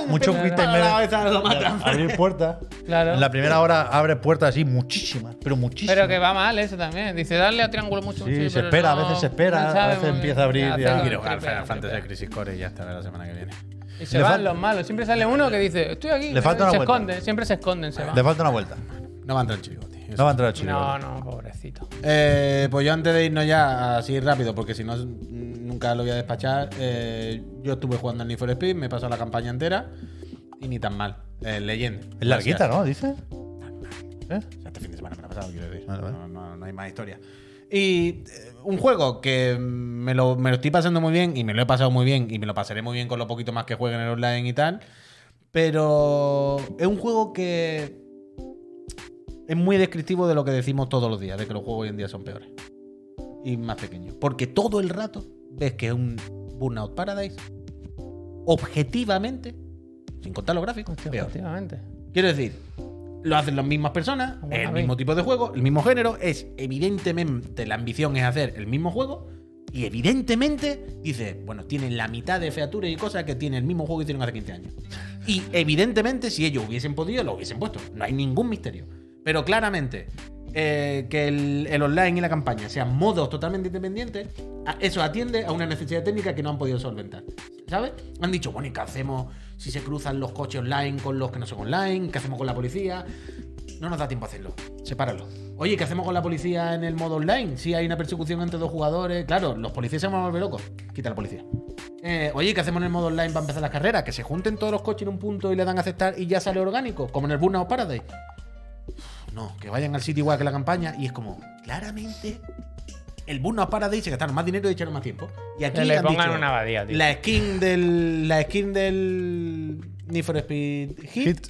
Mucho Te quick pega time la event. cabeza, lo matan. Abrir puertas. Claro. En la primera hora abre puertas así, muchísimas, pero muchísimas. Pero que va mal eso también. Dice, darle a triángulo mucho. Sí, mucho, se espera, a veces se espera, no a veces empieza a abrir ya. con Quiero jugar Final Fantasy. Crisis Core y ya está la semana que viene. Y se Le van los malos. Siempre sale uno que dice, estoy aquí. Le falta y una se vuelta. esconden, siempre se esconden, se van. Le falta una vuelta. No va a entrar el No va a entrar el chile. No, no, pobrecito. Eh, pues yo antes de irnos ya, así rápido, porque si no nunca lo voy a despachar, eh, yo estuve jugando al Need for Speed, me he pasado la campaña entera y ni tan mal. Eh, Legend. Es larguita, ¿no? Dice. ¿Eh? O sea, este fin de semana me lo he pasado, quiero decir. Vale, vale. No, no- no hay más historia. Y eh, un juego que me lo, me lo estoy pasando muy bien y me lo he pasado muy bien y me lo pasaré muy bien con lo poquito más que juegue en el online y tal. Pero es un juego que es muy descriptivo de lo que decimos todos los días, de que los juegos hoy en día son peores y más pequeños. Porque todo el rato ves que es un Burnout Paradise, objetivamente, sin contar los gráficos, Hostia, peor. efectivamente. Quiero decir, lo hacen las mismas personas, es el mismo tipo de juego, el mismo género, es evidentemente la ambición es hacer el mismo juego y evidentemente dice, bueno, tienen la mitad de featuras y cosas que tiene el mismo juego que hicieron hace 15 años. Y evidentemente si ellos hubiesen podido, lo hubiesen puesto, no hay ningún misterio. Pero claramente eh, que el, online y la campaña sean modos totalmente independientes, eso atiende a una necesidad técnica que no han podido solventar. ¿Sabes? Han dicho, bueno, ¿y qué hacemos si se cruzan los coches online con los que no son online? ¿Qué hacemos con la policía? No nos da tiempo a hacerlo. Sepáralo. Oye, ¿qué hacemos con la policía en el modo online? Si hay una persecución entre dos jugadores. Claro, los policías se van a volver locos. Quita la policía. Eh, oye, ¿qué hacemos en el modo online para empezar las carreras? Que se junten todos los coches en un punto y le dan a aceptar y ya sale orgánico, como en el Burnout Paradise. No, que vayan al sitio igual que la campaña y es como, claramente, el Burnout Paradise se gastaron más dinero y echaron más tiempo. Y aquí Que le han pongan dicho, una abadía, tío. La skin del. La skin del. Need for Speed Hit. Hit.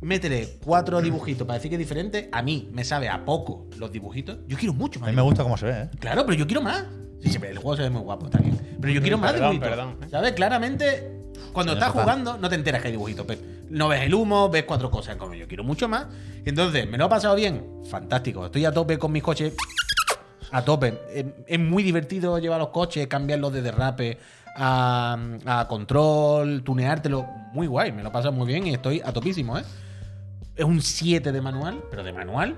Métele cuatro dibujitos para decir que es diferente. A mí me sabe a poco los dibujitos. Yo quiero mucho A más. mí me gusta cómo se ve, ¿eh? Claro, pero yo quiero más. Sí, ve, el juego se ve muy guapo, está bien. Pero yo quiero más Perdón, dibujitos. perdón, ¿eh? ¿Sabes? Claramente, cuando Sí, estás jugando, no te enteras que hay dibujitos. Pep. No ves el humo, ves cuatro cosas. Como yo quiero mucho más. Entonces, ¿me lo he pasado bien? Fantástico. Estoy a tope con mis coches. A tope. Es, es muy divertido llevar los coches, cambiarlos de derrape a, a control, tuneártelo. Muy guay, me lo he pasado muy bien y estoy a topísimo, ¿eh? Es un 7 de manual, pero de manual.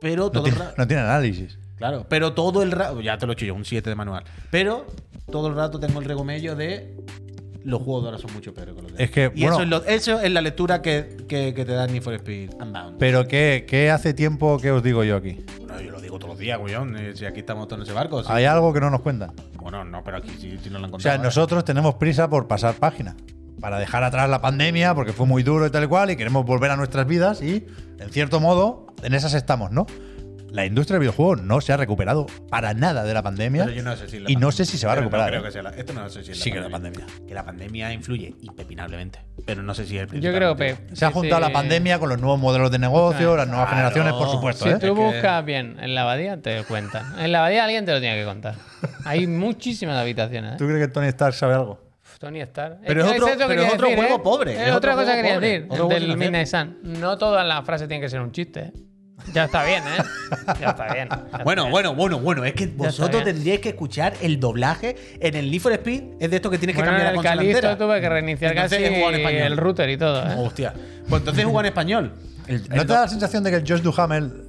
Pero No todo el tiene, no tiene análisis. Claro, pero todo el rato. Ya te lo he hecho yo, un 7 de manual. Pero todo el rato tengo el regomello de. Los juegos de ahora son mucho peores que los de Es que. Y bueno- eso, es lo- eso es la lectura que, que- que te da Need for Speed Unbound. Pero ¿qué, qué hace tiempo que os digo yo aquí? bueno, yo lo digo todos los días, güeyón. eh, Si aquí estamos todos en ese barco. sí. Hay algo que no nos cuentan. Bueno, no, pero aquí sí, sí nos lo han O contado. sea, nosotros tenemos prisa por pasar página. Para dejar atrás la pandemia, porque fue muy duro y tal y cual, y queremos volver a nuestras vidas, y en cierto modo, en esas estamos, ¿no? La industria del videojuego no se ha recuperado para nada de la pandemia. Pero yo no sé si la y no pandemia- sé si se va a recuperar. No creo ¿eh? que sea la- esto no sé si es la Sí que es la pandemia. Que la pandemia influye impepinablemente. Pero no sé si es el Yo principal creo motivo. que. Se ha que juntado la pandemia con los nuevos modelos de negocio, las nuevas Claro. generaciones, por supuesto. Si ¿eh? tú que- buscas bien en la abadía, te cuentan. En la abadía alguien te lo tiene que contar. Hay muchísimas habitaciones. ¿eh? ¿Tú crees que Tony Stark sabe algo? Tony Stark. Pero es que otro- eso pero quería es otro decir, juego ¿eh? pobre, Es es otra cosa que quería pobre, decir. del. Midnight Sun. No todas las frases tienen que ser un chiste. ¿eh? Ya está bien, ¿eh? Ya está bien. ya está Bueno, bien. bueno, bueno, bueno. Es que vosotros tendríais que escuchar el doblaje en el Need for Speed. Es de esto que tienes que Bueno, en cambiar la el consola Calisto entera. tuve que reiniciar Entonces casi en español. el router y todo, ¿eh? Hostia. Pues entonces jugado en español. El- el ¿No te da la sensación de que el Josh Duhamel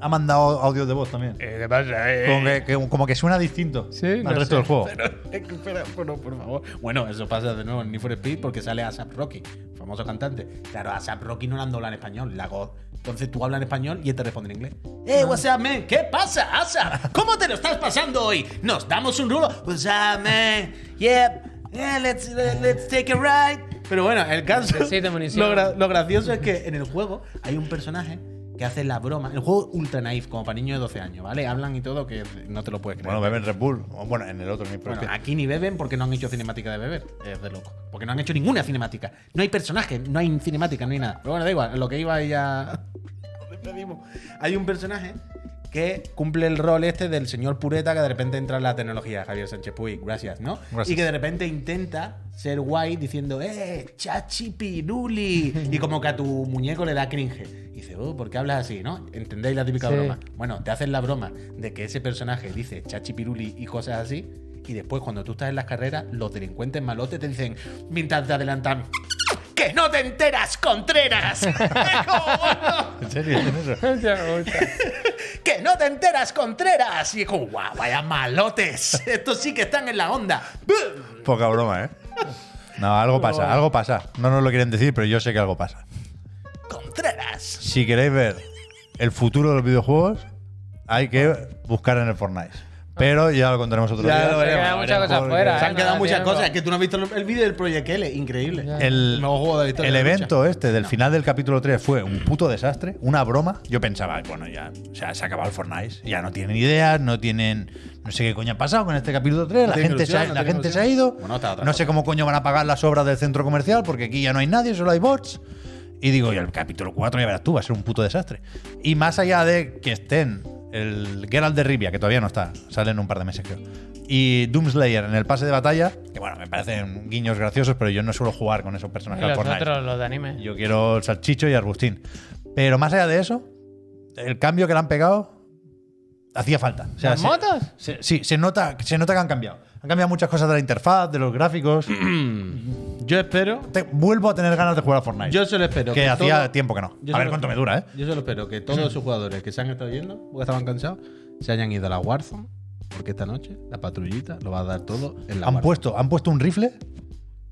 ha mandado audios de voz también? ¿Qué pasa? Como que, que- como que suena distinto Sí, al no resto sé. del juego. Que, espera, bueno, por favor. Bueno, eso pasa de nuevo en Need for Speed porque sale ASAP Rocky, famoso cantante. Claro, ASAP Rocky no le han doblado en español, la God. Entonces tú hablas en español y él te responde en inglés. ¡Eh, what's up, man! ¿Qué pasa, ASAP? ¿Cómo te lo estás pasando hoy? ¿Nos damos un rulo? What's up, man? Yeah, yeah let's, let's take a ride. Pero bueno, el caso. Lo, gra- lo gracioso es que en el juego hay un personaje que hace la broma. El juego ultra naif, como para niños de 12 años, ¿vale? Hablan y todo que no te lo puedes creer. Bueno, beben Red Bull. Bueno, en el otro ni Bueno, aquí ni beben porque no han hecho cinemática de beber. Es de loco. Porque no han hecho ninguna cinemática. No hay personaje, no hay cinemática, no hay nada. Pero bueno, da igual, lo que iba ya. Despedimos. Hay un personaje que cumple el rol este del señor pureta que de repente entra en la tecnología, Javier Sánchez Puig, gracias, ¿no? Gracias. Y que de repente intenta ser guay diciendo, ¡eh, chachi piruli! y como que a tu muñeco le da cringe. Y dice, oh, ¿por qué hablas así, no? ¿Entendéis la típica Sí. broma? Bueno, te hacen la broma de que ese personaje dice chachi piruli y cosas así. Y después, cuando tú estás en las carreras, los delincuentes malotes te dicen, mientras te adelantan, ¡que no te enteras, Contreras! ¿En serio? ¡Que no te enteras, Contreras! Y como, ¡guau, vaya malotes! Estos sí que están en la onda. ¡Bum! Poca broma, ¿eh? No, algo pasa, algo pasa. No nos lo quieren decir, pero yo sé que algo pasa. ¡Contreras! Si queréis ver el futuro de los videojuegos, hay que buscar en el Fortnite. Pero ya lo contaremos otro Ya día. lo Se veremos, quedan lo muchas veremos. cosas fuera. Se ¿eh? han quedado da muchas tiempo. cosas. Es que tú no has visto el vídeo del Project L. Increíble. Ya. El, nuevo juego de la historia el de la evento lucha. este del final del capítulo 3 fue un puto desastre, una broma. Yo pensaba, bueno, ya o sea, se ha acabado el Fortnite, ya no tienen ideas, no tienen. No sé qué coño ha pasado con este capítulo 3. la gente, se ha, ilusión, no la tiene gente se ilusión. ha ido. Bueno, está otra no sé cómo coño van a pagar las obras del centro comercial, porque aquí ya no hay nadie, solo hay bots. Y digo, y el capítulo 4 ya verás tú, va a ser un puto desastre. Y más allá de que estén el Geralt de Rivia, que todavía no está, sale en un par de meses creo, y Doomslayer en el pase de batalla, que bueno, me parecen guiños graciosos, pero yo no suelo jugar con esos Y personajes al los Fortnite. otros, los de anime. Yo quiero Salchicho y Arbustín. Pero más allá de eso, el cambio que le han pegado hacía falta. O sea, ¿Las se- motos? se- sí, se nota, se nota que han cambiado. Han cambiado muchas cosas de la interfaz, de los gráficos. Yo espero. Te- vuelvo a tener ganas de jugar a Fortnite. Yo solo espero. que hacía todo- tiempo que no. A ver cuánto me dura, ¿eh? Yo solo espero que todos sus jugadores que se han estado yendo, porque estaban cansados, se hayan ido a la Warzone, porque esta noche la patrullita lo va a dar todo en la Han Warzone. puesto, han puesto un rifle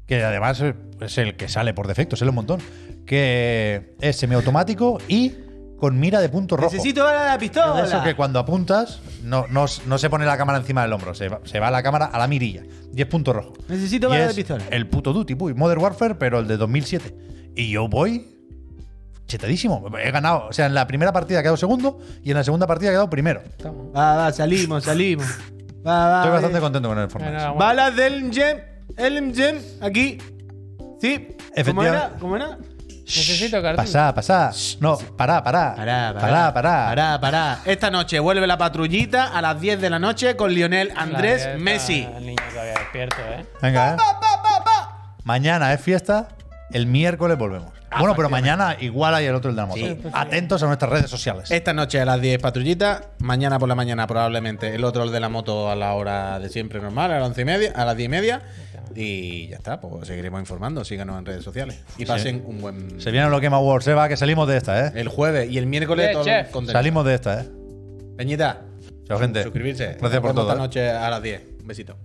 que además es el que sale por defecto, sale un montón. Que es semiautomático y con mira de punto rojo. Necesito ver la Es pistola. de eso que cuando apuntas no, no, no se pone la cámara encima del hombro, se va, se va la cámara a la mirilla. 10 puntos rojos. Necesito Y bala de es pistola. El puto Duty, puy, Modern Warfare, pero el de 2007. Y yo voy chetadísimo. He ganado. O sea, en la primera partida he quedado segundo y en la segunda partida he quedado primero. Va, va, salimos, salimos. Va, va. Estoy bastante contento con el Fortnite. Enhorabuena. Balas del Gem. El Gem, aquí. Sí. ¿Cómo era? ¿Cómo era? Necesito cartón. Pasá, pasá. No, pará, pará. Pará, pará. pará. Pará, pará. Esta noche vuelve la patrullita a las 10 de la noche con Lionel Andrés Messi. El niño todavía despierto, ¿eh? Venga, ¿eh? Mañana es fiesta, el miércoles volvemos. bueno, pero mañana igual hay el otro, el de la moto. Sí. pues sí. Atentos a nuestras redes sociales. Esta noche a las 10 patrullita, mañana por la mañana probablemente el otro el de la moto a la hora de siempre normal, a las 11 y media, a las 10 y media. Y ya está, pues seguiremos informando, síganos en redes sociales. Y pasen un buen Se viene lo que Awards, Eva, que salimos de esta, ¿eh? el jueves y el miércoles todo. Salimos de esta, ¿eh? Peñita, Chao, gente. suscribirse. Gracias por todo. Esta ¿eh? noche a las 10. Un besito.